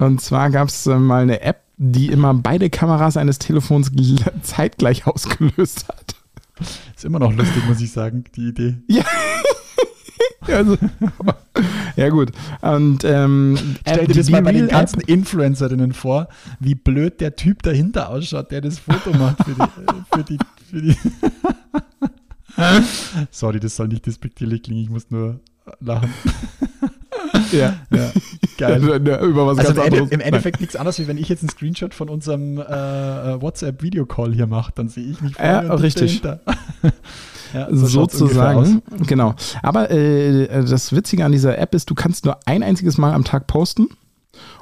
Und zwar gab es äh, mal eine App, die immer beide Kameras eines Telefons gl- zeitgleich ausgelöst hat. Ist immer noch lustig, muss ich sagen, die Idee. Ja. also, ja, gut. Und ähm, Stell App- dir das die mal bei den ganzen Influencerinnen vor, wie blöd der Typ dahinter ausschaut, der das Foto macht für die. äh, Für die, für die Sorry, das soll nicht despektierlich klingen, ich muss nur lachen. Ja. Ja, geil. Über was Also ganz im, Ende, im Endeffekt nichts anderes, wie wenn ich jetzt einen Screenshot von unserem äh, äh, WhatsApp-Videocall hier mache, dann sehe ich mich Ja, vorne und richtig. ja, so sozusagen. Genau. Aber äh, das Witzige an dieser App ist, du kannst nur ein einziges Mal am Tag posten.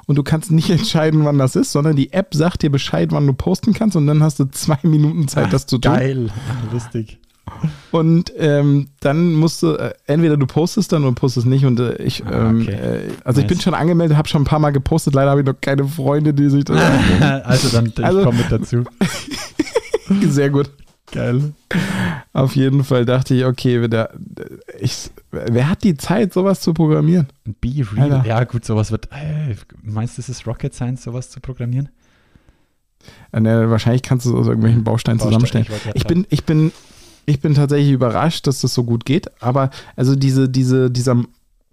Und du kannst nicht entscheiden, wann das ist, sondern die App sagt dir Bescheid, wann du posten kannst. Und dann hast du zwei Minuten Zeit, das zu tun. Geil, ja, lustig. Und ähm, dann musst du, äh, entweder du postest dann oder postest nicht. Und äh, ich, Ah, ähm, okay. äh, also ich bin Nice. schon angemeldet, habe schon ein paar Mal gepostet. Leider habe ich noch keine Freunde, die sich das also dann, ich Also- komme mit dazu. Sehr gut. Geil. Auf jeden Fall dachte ich, okay, der, ich, wer hat die Zeit, sowas zu programmieren? Be real. Alter. Ja, gut, sowas wird. Äh, meinst du, es ist Rocket Science, sowas zu programmieren? Äh, ne, wahrscheinlich kannst du es aus irgendwelchen Bausteinen Baustein, zusammenstellen. ich Ich bin, ich bin, ich bin tatsächlich überrascht, dass das so gut geht. Aber also diese, diese, dieser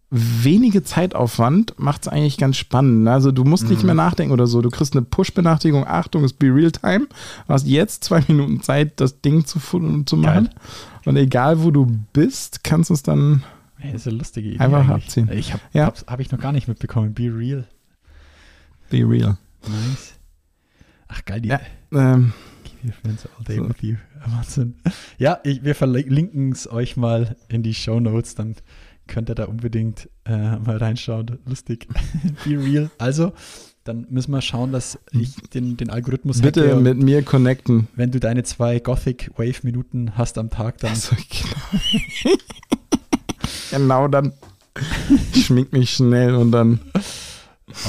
wenige Zeitaufwand macht es eigentlich ganz spannend. ne? Also du musst Mhm. nicht mehr nachdenken oder so. Du kriegst eine Push-Benachrichtigung, Achtung, es be real time. Du hast jetzt zwei Minuten Zeit, das Ding zu, zu machen. Und egal wo du bist, kannst du es dann. Hey, ist eine lustige Idee. Einfach eigentlich. abziehen. Ich habe Ja. hab ich noch gar nicht mitbekommen. Be real. Be real. Nice. Ach, geil, die Ja. Ähm, Keep your friends all day So. with you. Wahnsinn. Ja, ich, wir verlinken es euch mal in die Show Notes, dann könnt ihr da unbedingt äh, mal reinschauen. Lustig. Be real. Also, dann müssen wir schauen, dass ich den, den Algorithmus bitte hacke mit mir connecten. wenn du deine zwei Gothic Wave Minuten hast am Tag, dann Also, genau. genau dann. Ich schmink mich schnell und dann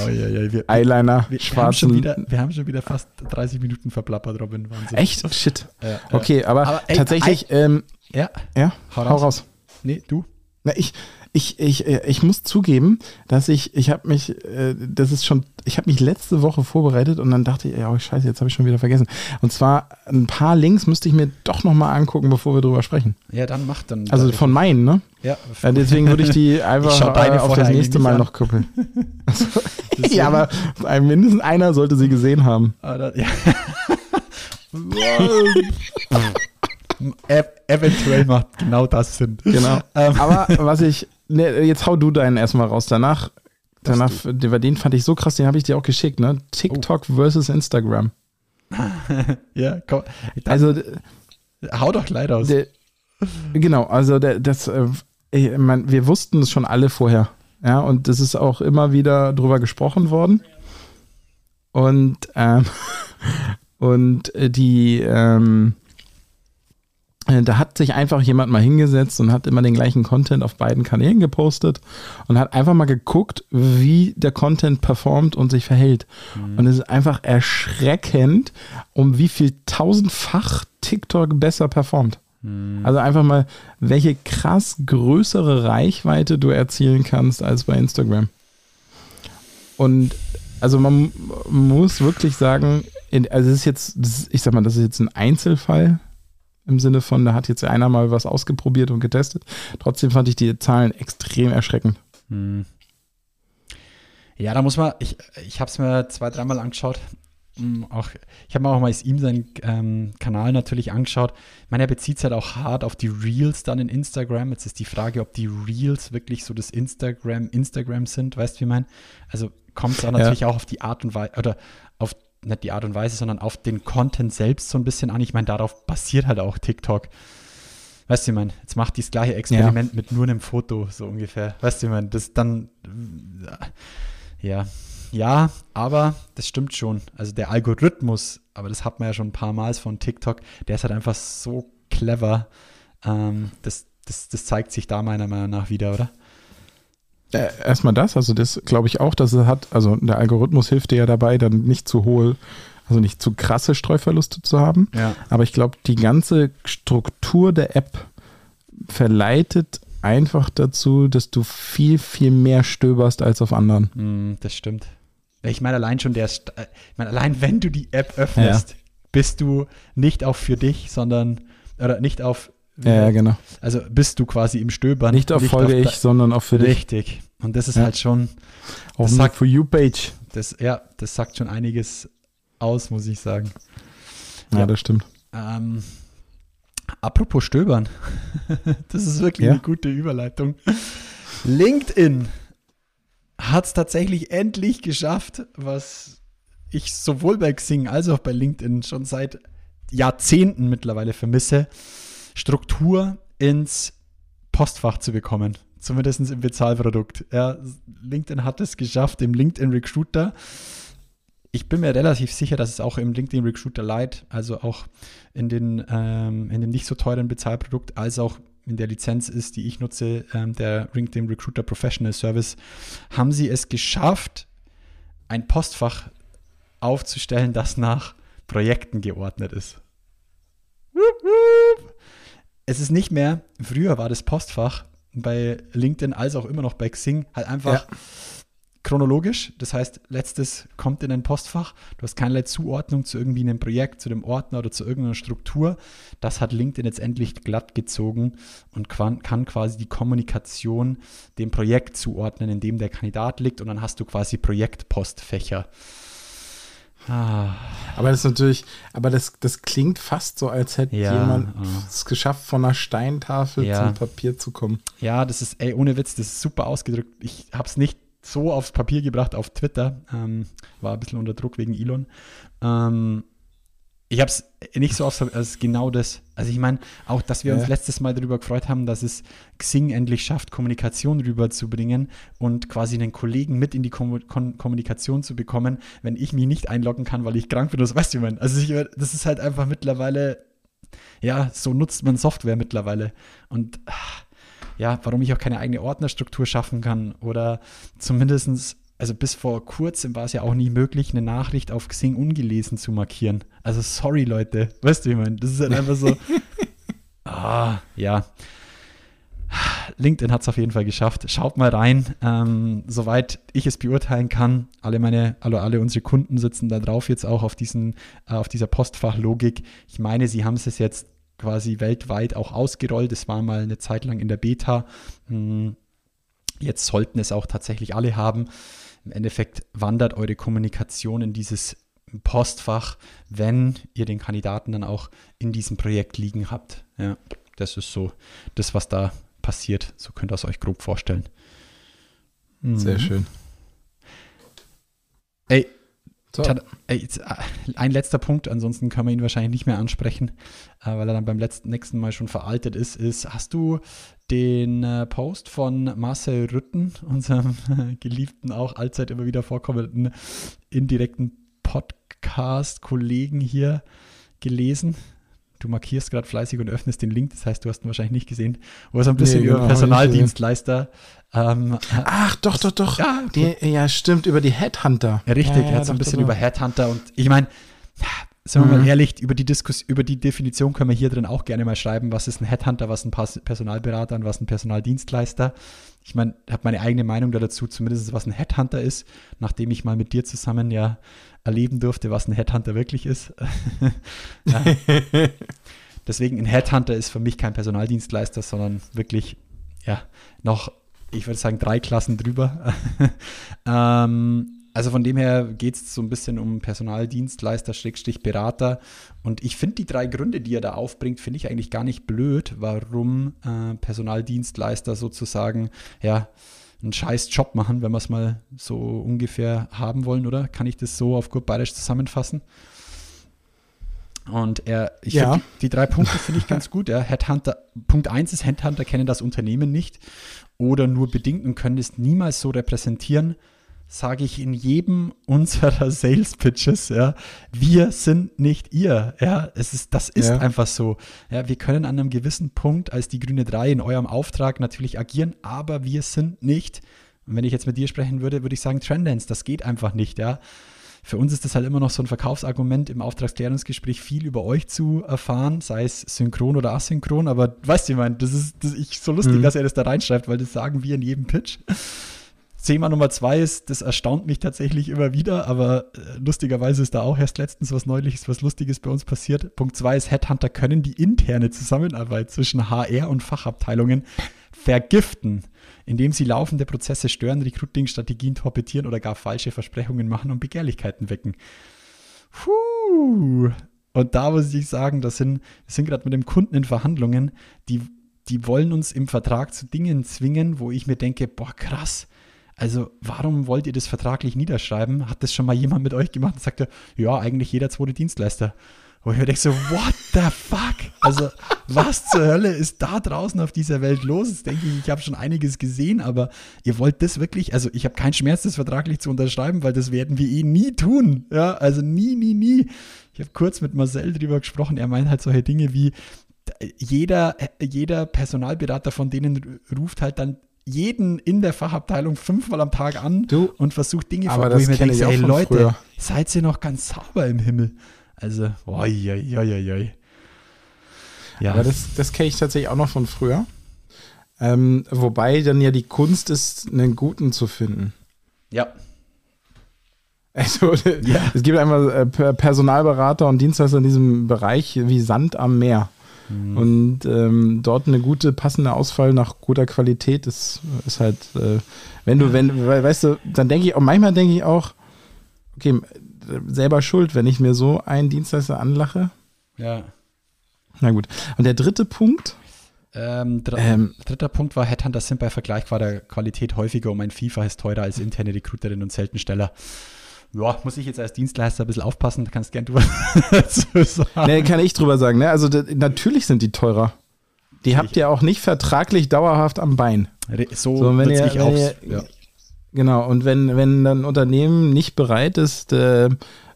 oh, ja, ja, wir, Eyeliner, wir, wir, haben schon schwarzen. wieder, wir haben schon wieder fast 30 Minuten verplappert, Robin. Wahnsinn. Echt? Shit. Ja. Okay, aber, Aber, ey, tatsächlich, ähm, Ja, ja, hau hau raus. raus. Nee, du? Na, ich, ich, ich, äh, ich muss zugeben, dass ich, ich habe mich, äh, das ist schon, ich habe mich letzte Woche vorbereitet und dann dachte ich, ja, oh, scheiße, jetzt habe ich schon wieder vergessen. Und zwar ein paar Links müsste ich mir doch nochmal angucken, bevor wir drüber sprechen. Ja, dann mach dann. Also von meinen, ne? Ja, Ja, deswegen würde ich die einfach äh, auf das nächste Mal noch kuppeln. ja, aber mindestens einer sollte sie gesehen haben. Ah, da, ja. Ev eventuell macht genau das Sinn. Genau. Ähm. Aber was ich, ne, jetzt hau du deinen erstmal raus. Danach, danach, den, den fand ich so krass, den habe ich dir auch geschickt, ne? TikTok Oh. versus Instagram. Ja, komm. Dann, Also, hau doch gleich raus. der, genau, also der, das, äh, ich mein, wir wussten es schon alle vorher. Ja, und das ist auch immer wieder drüber gesprochen worden. Und, ähm, und äh, die, ähm, äh, da hat sich einfach jemand mal hingesetzt und hat immer den gleichen Content auf beiden Kanälen gepostet und hat einfach mal geguckt, wie der Content performt und sich verhält. Und es ist einfach erschreckend, um wie viel tausendfach TikTok besser performt. Also einfach mal, welche krass größere Reichweite du erzielen kannst als bei Instagram. Und also man muss wirklich sagen, also es ist jetzt, ich sag mal, das ist jetzt ein Einzelfall im Sinne von, da hat jetzt einer mal was ausgeprobiert und getestet. Trotzdem fand ich die Zahlen extrem erschreckend. Hm. Ja, da muss man, ich, ich habe es mir zwei, dreimal angeschaut. Hm, Auch, ich habe mir auch mal ihm seinen ähm, Kanal natürlich angeschaut. Ich meine, er bezieht es halt auch hart auf die Reels dann in Instagram. Jetzt ist die Frage, ob die Reels wirklich so das Instagram, Instagram sind, weißt du, wie ich meine? Also kommt es auch natürlich auch auf die Art und Weise oder auf nicht die Art und Weise, sondern auf den Content selbst so ein bisschen an. Ich meine, darauf basiert halt auch TikTok. Weißt du, ich meine, jetzt macht dieses gleiche Experiment mit nur einem Foto, so ungefähr. Weißt du, ich meine, das dann, ja, ja, aber das stimmt schon. Also der Algorithmus, aber das hat man ja schon ein paar Mal von TikTok, der ist halt einfach so clever. Ähm, das, das, das zeigt sich da meiner Meinung nach wieder, oder? Äh, erstmal das, also das glaube ich auch, dass er hat, also der Algorithmus hilft dir ja dabei, dann nicht zu hohl, also nicht zu krasse Streuverluste zu haben. Ja. Aber ich glaube, die ganze Struktur der App verleitet einfach dazu, dass du viel, viel mehr stöberst als auf anderen. Mm, das stimmt. Ich meine, allein schon der, St- äh, ich meine, allein wenn du die App öffnest, bist du nicht auf für dich, sondern, oder nicht auf, Ja, ja, genau. also bist du quasi im Stöbern. Nicht auf Folge de- ich, sondern auch für dich. Richtig. Und das ist Ja. halt schon, Auf sagt- For You-Page. das, ja, das sagt schon einiges aus, muss ich sagen. Ja, Ja. das stimmt. Ähm, apropos Stöbern, das ist wirklich Ja? eine gute Überleitung. LinkedIn hat es tatsächlich endlich geschafft, was ich sowohl bei Xing als auch bei LinkedIn schon seit Jahrzehnten mittlerweile vermisse, Struktur ins Postfach zu bekommen. Zumindest im Bezahlprodukt. Ja, LinkedIn hat es geschafft, im LinkedIn Recruiter ich bin mir relativ sicher, dass es auch im LinkedIn Recruiter Lite, also auch in, den, ähm, in dem nicht so teuren Bezahlprodukt, als auch in der Lizenz ist, die ich nutze, ähm, der LinkedIn Recruiter Professional Service, haben sie es geschafft, ein Postfach aufzustellen, das nach Projekten geordnet ist. Es ist nicht mehr, früher war das Postfach bei LinkedIn als auch immer noch bei Xing halt einfach chronologisch. Das heißt, letztes kommt in ein Postfach. Du hast keinerlei Zuordnung zu irgendwie einem Projekt, zu dem Ordner oder zu irgendeiner Struktur. Das hat LinkedIn jetzt endlich glatt gezogen und kann quasi die Kommunikation dem Projekt zuordnen, in dem der Kandidat liegt. Und dann hast du quasi Projektpostfächer. Ah, Aber das ist natürlich, aber das, das klingt fast so, als hätte Ja, jemand ah. es geschafft, von einer Steintafel Ja. zum Papier zu kommen. Ja, das ist, ey, ohne Witz, das ist super ausgedrückt. Ich habe es nicht so aufs Papier gebracht auf Twitter. Ähm, war ein bisschen unter Druck wegen Elon. Ähm, ich habe es nicht so aufs als genau das. Also ich meine, auch, dass wir uns Ja. letztes Mal darüber gefreut haben, dass es Xing endlich schafft, Kommunikation rüberzubringen und quasi einen Kollegen mit in die Kom Kon Kommunikation zu bekommen, wenn ich mich nicht einloggen kann, weil ich krank bin. Das weißt du, meine. Also ich, das ist halt einfach mittlerweile, ja, so nutzt man Software mittlerweile. Und ah, ja, warum ich auch keine eigene Ordnerstruktur schaffen kann oder zumindestens, also bis vor kurzem war es ja auch nie möglich, eine Nachricht auf Xing ungelesen zu markieren. Also sorry, Leute. Weißt du, wie ich meine? Das ist halt einfach so. ah, ja. LinkedIn hat es auf jeden Fall geschafft. Schaut mal rein. Ähm, soweit ich es beurteilen kann, alle meine, alle, alle unsere Kunden sitzen da drauf jetzt auch auf diesen, äh, auf dieser Postfachlogik. Ich meine, sie haben es jetzt quasi weltweit auch ausgerollt. Es war mal eine Zeit lang in der Beta. Hm, Jetzt sollten es auch tatsächlich alle haben. Im Endeffekt wandert eure Kommunikation in dieses Postfach, wenn ihr den Kandidaten dann auch in diesem Projekt liegen habt. Ja, das ist so das, was da passiert. So könnt ihr es euch grob vorstellen. Sehr Mhm. schön. Ey, So. Tada, ey, jetzt, äh, ein letzter Punkt, ansonsten können wir ihn wahrscheinlich nicht mehr ansprechen, äh, weil er dann beim letzten, nächsten Mal schon veraltet ist, ist, hast du den äh, Post von Marcel Rütten, unserem äh, geliebten, auch allzeit immer wieder vorkommenden indirekten Podcast-Kollegen hier gelesen? Du markierst gerade fleißig und öffnest den Link, das heißt, du hast ihn wahrscheinlich nicht gesehen, wo er so ein bisschen Nee, über genau, Personaldienstleister ähm, Ach, doch, doch, doch. Ja, Die, ja, stimmt, über die Headhunter. Ja, richtig, ja, er hat so ein bisschen doch, über. Headhunter und ich meine, sind wir Mhm. mal ehrlich, über die Diskus über die Definition können wir hier drin auch gerne mal schreiben, was ist ein Headhunter, was ein Pas- Personalberater und was ein Personaldienstleister. Ich meine, ich habe meine eigene Meinung da dazu, zumindest was ein Headhunter ist, nachdem ich mal mit dir zusammen ja erleben durfte, was ein Headhunter wirklich ist. Deswegen ein Headhunter ist für mich kein Personaldienstleister, sondern wirklich ja noch, ich würde sagen, drei Klassen drüber. ähm, also von dem her geht es so ein bisschen um Personaldienstleister, Schrägstrich Berater. Und ich finde die drei Gründe, die er da aufbringt, finde ich eigentlich gar nicht blöd, warum äh, Personaldienstleister sozusagen, ja, einen scheiß Job machen, wenn wir es mal so ungefähr haben wollen, oder? Kann ich das so auf gut bayerisch zusammenfassen? Und er, ich Ja. die, die drei Punkte finde ich ganz gut. Ja. Headhunter, Punkt 1 ist, Headhunter kennen das Unternehmen nicht oder nur bedingt und können es niemals so repräsentieren, sage ich in jedem unserer Sales Pitches, ja, wir sind nicht ihr, ja, es ist, das ist Ja. einfach so, ja, wir können an einem gewissen Punkt als die grüne 3 in eurem Auftrag natürlich agieren, aber wir sind nicht, und wenn ich jetzt mit dir sprechen würde, würde ich sagen, Trendance, das geht einfach nicht, ja. Für uns ist das halt immer noch so ein Verkaufsargument, im Auftragsklärungsgespräch viel über euch zu erfahren, sei es synchron oder asynchron, aber weißt du, ich meine, das ist, das ist so lustig, Mhm. dass er das da reinschreibt, weil das sagen wir in jedem Pitch. Thema Nummer zwei ist, das erstaunt mich tatsächlich immer wieder, aber äh, lustigerweise ist da auch erst letztens was Neuliches, was Lustiges bei uns passiert. Punkt zwei ist, Headhunter können die interne Zusammenarbeit zwischen HR und Fachabteilungen vergiften, indem sie laufende Prozesse stören, Recruiting-Strategien torpedieren oder gar falsche Versprechungen machen und Begehrlichkeiten wecken. Puh. Und da muss ich sagen, das sind, wir sind gerade mit dem Kunden in Verhandlungen, die, die wollen uns im Vertrag zu Dingen zwingen, wo ich mir denke, boah, krass. Also, warum wollt ihr das vertraglich niederschreiben? Hat das schon mal jemand mit euch gemacht und sagte, ja, eigentlich jeder zweite Dienstleister. Wo ich mir denke so, what the fuck? Also, was zur Hölle ist da draußen auf dieser Welt los? Jetzt denke ich, ich habe schon einiges gesehen, aber ihr wollt das wirklich, also ich habe keinen Schmerz, das vertraglich zu unterschreiben, weil das werden wir eh nie tun. Ja, also nie, nie, nie. Ich habe kurz mit Marcel drüber gesprochen, er meint halt solche Dinge wie, jeder, jeder Personalberater von denen ruft halt dann jeden in der Fachabteilung fünfmal am Tag an Du, und versucht Dinge aber vor- wo ich mir denke, ich ey Leute, früher. seid ihr noch ganz sauber im Himmel? Also, oi, oi, oi, oi. Ja, Aber das, das kenne ich tatsächlich auch noch von früher. Ähm, wobei dann ja die Kunst ist, einen guten zu finden. ja, Also, Ja. es gibt einmal äh, Per- Personalberater und Dienstleister in diesem Bereich wie Sand am Meer. Mhm. Und ähm, dort eine gute, passende Ausfall nach guter Qualität ist, ist halt, äh, wenn du, wenn, we- weißt du, dann denke ich auch, manchmal denke ich auch, okay, selber schuld, wenn ich mir so einen Dienstleister anlache. ja. Na gut. Und der dritte Punkt, Ähm, dr Ähm. dritter Punkt war, Headhunter sind bei vergleichbarer Qualität häufiger um ein Vielfaches teurer als interne Recruiterinnen und Seltensteller. Ja, muss ich jetzt als Dienstleister ein bisschen aufpassen, da kannst gern du was dazu sagen. ne, kann ich drüber sagen, ne? Also natürlich sind die teurer. Die habt ihr auch nicht vertraglich dauerhaft am Bein. So, So, wenn ihr- ich auch. ja. Genau, und wenn, wenn ein Unternehmen nicht bereit ist, äh,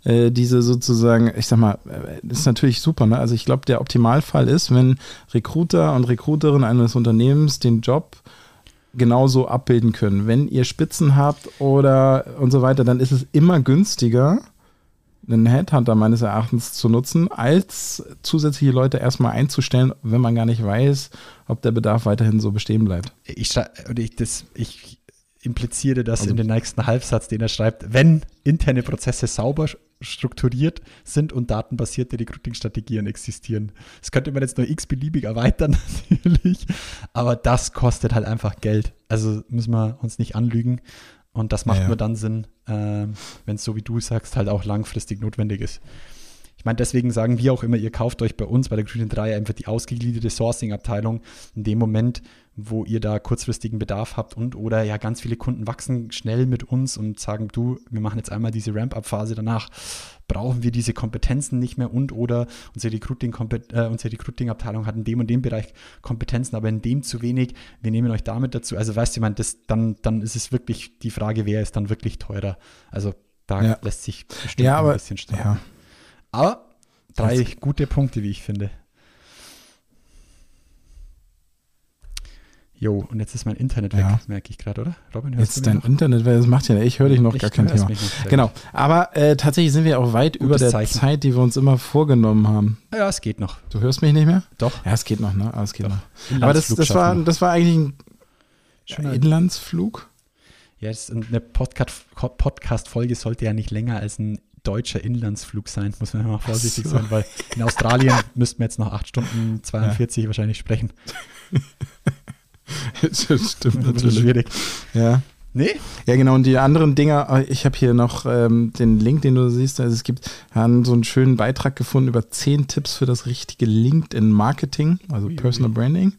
äh, diese sozusagen, ich sag mal, äh, das ist natürlich super, ne? Also ich glaube, der Optimalfall ist, wenn Recruiter und Recruiterin eines Unternehmens den Job genauso abbilden können. Wenn ihr Spitzen habt oder und so weiter, dann ist es immer günstiger, einen Headhunter meines Erachtens zu nutzen, als zusätzliche Leute erstmal einzustellen, wenn man gar nicht weiß, ob der Bedarf weiterhin so bestehen bleibt. ich, und ich, das, ich impliziere das Also- in den nächsten Halbsatz, den er schreibt, wenn interne Prozesse sauber strukturiert sind und datenbasierte Recruiting-Strategien existieren. Das könnte man jetzt nur x-beliebig erweitern, natürlich, aber das kostet halt einfach Geld. Also müssen wir uns nicht anlügen. Und das macht Ja, ja. nur dann Sinn, ähm, wenn es so wie du sagst, halt auch langfristig notwendig ist. Ich meine, deswegen sagen wir auch immer, ihr kauft euch bei uns, bei der Grünen 3, einfach die ausgegliederte Sourcing-Abteilung in dem Moment, wo ihr da kurzfristigen Bedarf habt und oder ja, ganz viele Kunden wachsen schnell mit uns und sagen, du, wir machen jetzt einmal diese Ramp-Up-Phase, danach brauchen wir diese Kompetenzen nicht mehr und oder unsere Recruiting äh, unsere Recruiting-Abteilung hat in dem und dem Bereich Kompetenzen, aber in dem zu wenig, wir nehmen euch damit dazu. Also weißt du, ich meine, das, dann, dann ist es wirklich die Frage, wer ist dann wirklich teurer. Also da Ja. lässt sich bestimmt Ja, ein aber bisschen streiten. ja. Aber drei Das- gute Punkte, wie ich finde. Jo, und jetzt ist mein Internet weg, Ja. merke ich gerade, oder? Robin, hörst Jetzt dein noch? Internet, weil das macht ja, ich höre dich noch Ich- gar kein Thema. Genau, aber äh, tatsächlich sind wir auch weit über der Zeichen. Zeit, die wir uns immer vorgenommen haben. Ja, es geht noch. Du hörst mich nicht mehr? Doch. Ja, es geht noch, ne? Aber es geht Doch. noch. Aber das, das, war, das war eigentlich ein Schöner- Inlandsflug. Ja, das ist eine Podcast- Podcast-Folge sollte ja nicht länger als ein deutscher Inlandsflug sein, muss man mal vorsichtig so. sein, weil in Australien müssten wir jetzt noch 8 Stunden 42 wahrscheinlich sprechen. das stimmt natürlich. schwierig. Ja. Nee? Ja, genau. Und die anderen Dinger, äh, ich habe hier noch ähm, den Link, den du siehst. Also es gibt, wir haben so einen schönen Beitrag gefunden über zehn Tipps für das richtige LinkedIn-Marketing, also Personal Branding.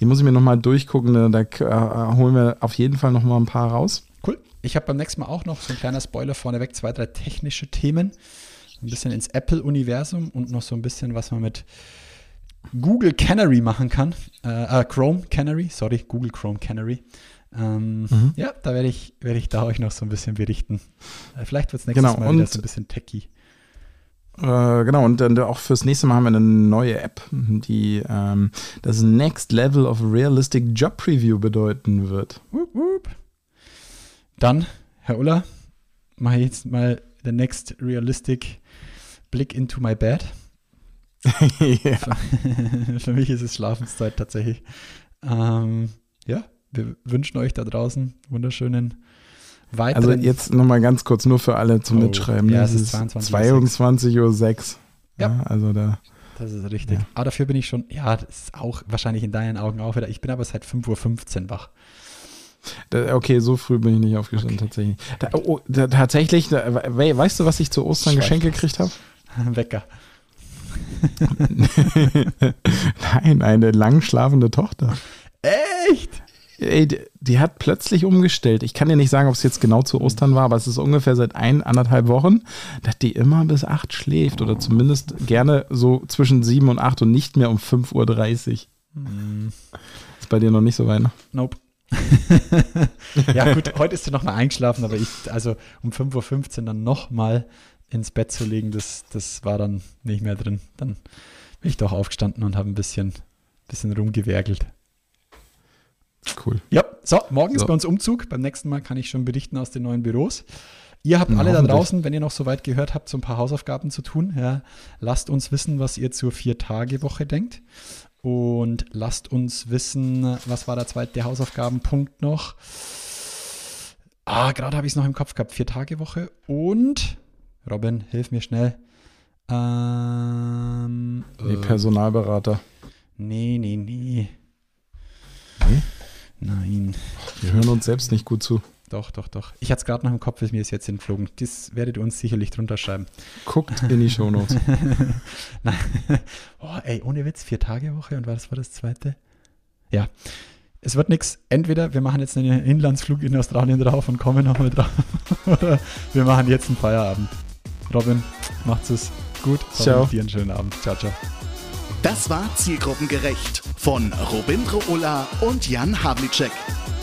Die muss ich mir nochmal durchgucken. ne, Da äh, holen wir auf jeden Fall nochmal ein paar raus. Ich habe beim nächsten Mal auch noch so ein kleiner Spoiler vorneweg, zwei, drei technische Themen. Ein bisschen ins Apple-Universum und noch so ein bisschen, was man mit Google Canary machen kann. Äh, äh, Chrome Canary, sorry, Google Chrome Canary. Ähm, Ja, da werde ich, werde ich da euch noch so ein bisschen berichten. Äh, vielleicht wird es nächstes Genau, Mal wieder so ein bisschen techy. Äh, genau, und dann auch fürs nächste Mal haben wir eine neue App, die ähm, das Next Level of Realistic Job Preview bedeuten wird. Wup, wup. Dann, Herr Uller, mache ich jetzt mal the next realistic Blick into my bed. ja. Für mich ist es Schlafenszeit tatsächlich. Ähm, ja, wir wünschen euch da draußen wunderschönen Also weiteren. jetzt nochmal ganz kurz nur für alle zum Oh, Mitschreiben. ja, es ist 22:06. 22.06 Uhr. Ja. Ja, also da. das ist richtig. Ja. Aber dafür bin ich schon, ja, das ist auch wahrscheinlich in deinen Augen auch wieder. Ich bin aber seit 5.15 Uhr wach. Okay, so früh bin ich nicht aufgestanden, tatsächlich. Da, oh, da, tatsächlich, da, we, weißt du, was ich zu Ostern Schweif. geschenkt gekriegt habe? Wecker. Nein, eine lang schlafende Tochter. Echt? Ey, die, die hat plötzlich umgestellt. Ich kann dir nicht sagen, ob es jetzt genau zu Ostern war, aber es ist ungefähr seit ein, anderthalb Wochen, dass die immer bis acht schläft oder zumindest gerne so zwischen sieben und acht und nicht mehr um 5.30 Uhr. Ist bei dir noch nicht so weit, ne? Nope. ja, gut, heute ist sie nochmal eingeschlafen, aber ich, also um 5.15 Uhr dann nochmal ins Bett zu legen, das, das war dann nicht mehr drin. Dann bin ich doch aufgestanden und habe ein bisschen, bisschen rumgewerkelt. Cool. Ja, so, morgen ist So. bei uns Umzug. Beim nächsten Mal kann ich schon berichten aus den neuen Büros. Ihr habt alle da draußen, wenn ihr noch so weit gehört habt, so ein paar Hausaufgaben zu tun. Ja, lasst uns wissen, was ihr zur Vier-Tage-Woche denkt. Und lasst uns wissen, was war der zweite Hausaufgabenpunkt noch? Ah, gerade habe ich es noch im Kopf gehabt. Vier-Tage-Woche. Und, Robin, hilf mir schnell. Ähm, Die äh, Personalberater. nee, nee, nee. Nee? Nein. Wir hören uns selbst nicht gut zu. Doch, doch, doch. Ich hatte es gerade noch im Kopf, ist mir ist jetzt entflogen. Das werdet ihr uns sicherlich drunter schreiben. Guckt in die Shownotes. Nein. Oh, ey, ohne Witz, vier Tage Woche und was war das zweite? Ja. Es wird nichts. Entweder wir machen jetzt einen Inlandsflug in Australien drauf und kommen nochmal drauf. Oder wir machen jetzt einen Feierabend. Robin, macht's es gut. Robin, Ciao. Dir einen schönen Abend. Ciao, ciao. Das war Zielgruppengerecht von Robindro Ulla und Jan Havlicek.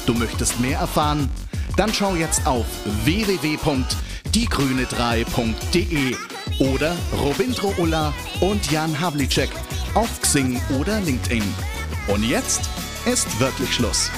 Du möchtest mehr erfahren? Dann schau jetzt auf www.diegrüne3.de oder Robindro Ulla und Jan Havlicek auf Xing oder LinkedIn. Und jetzt ist wirklich Schluss.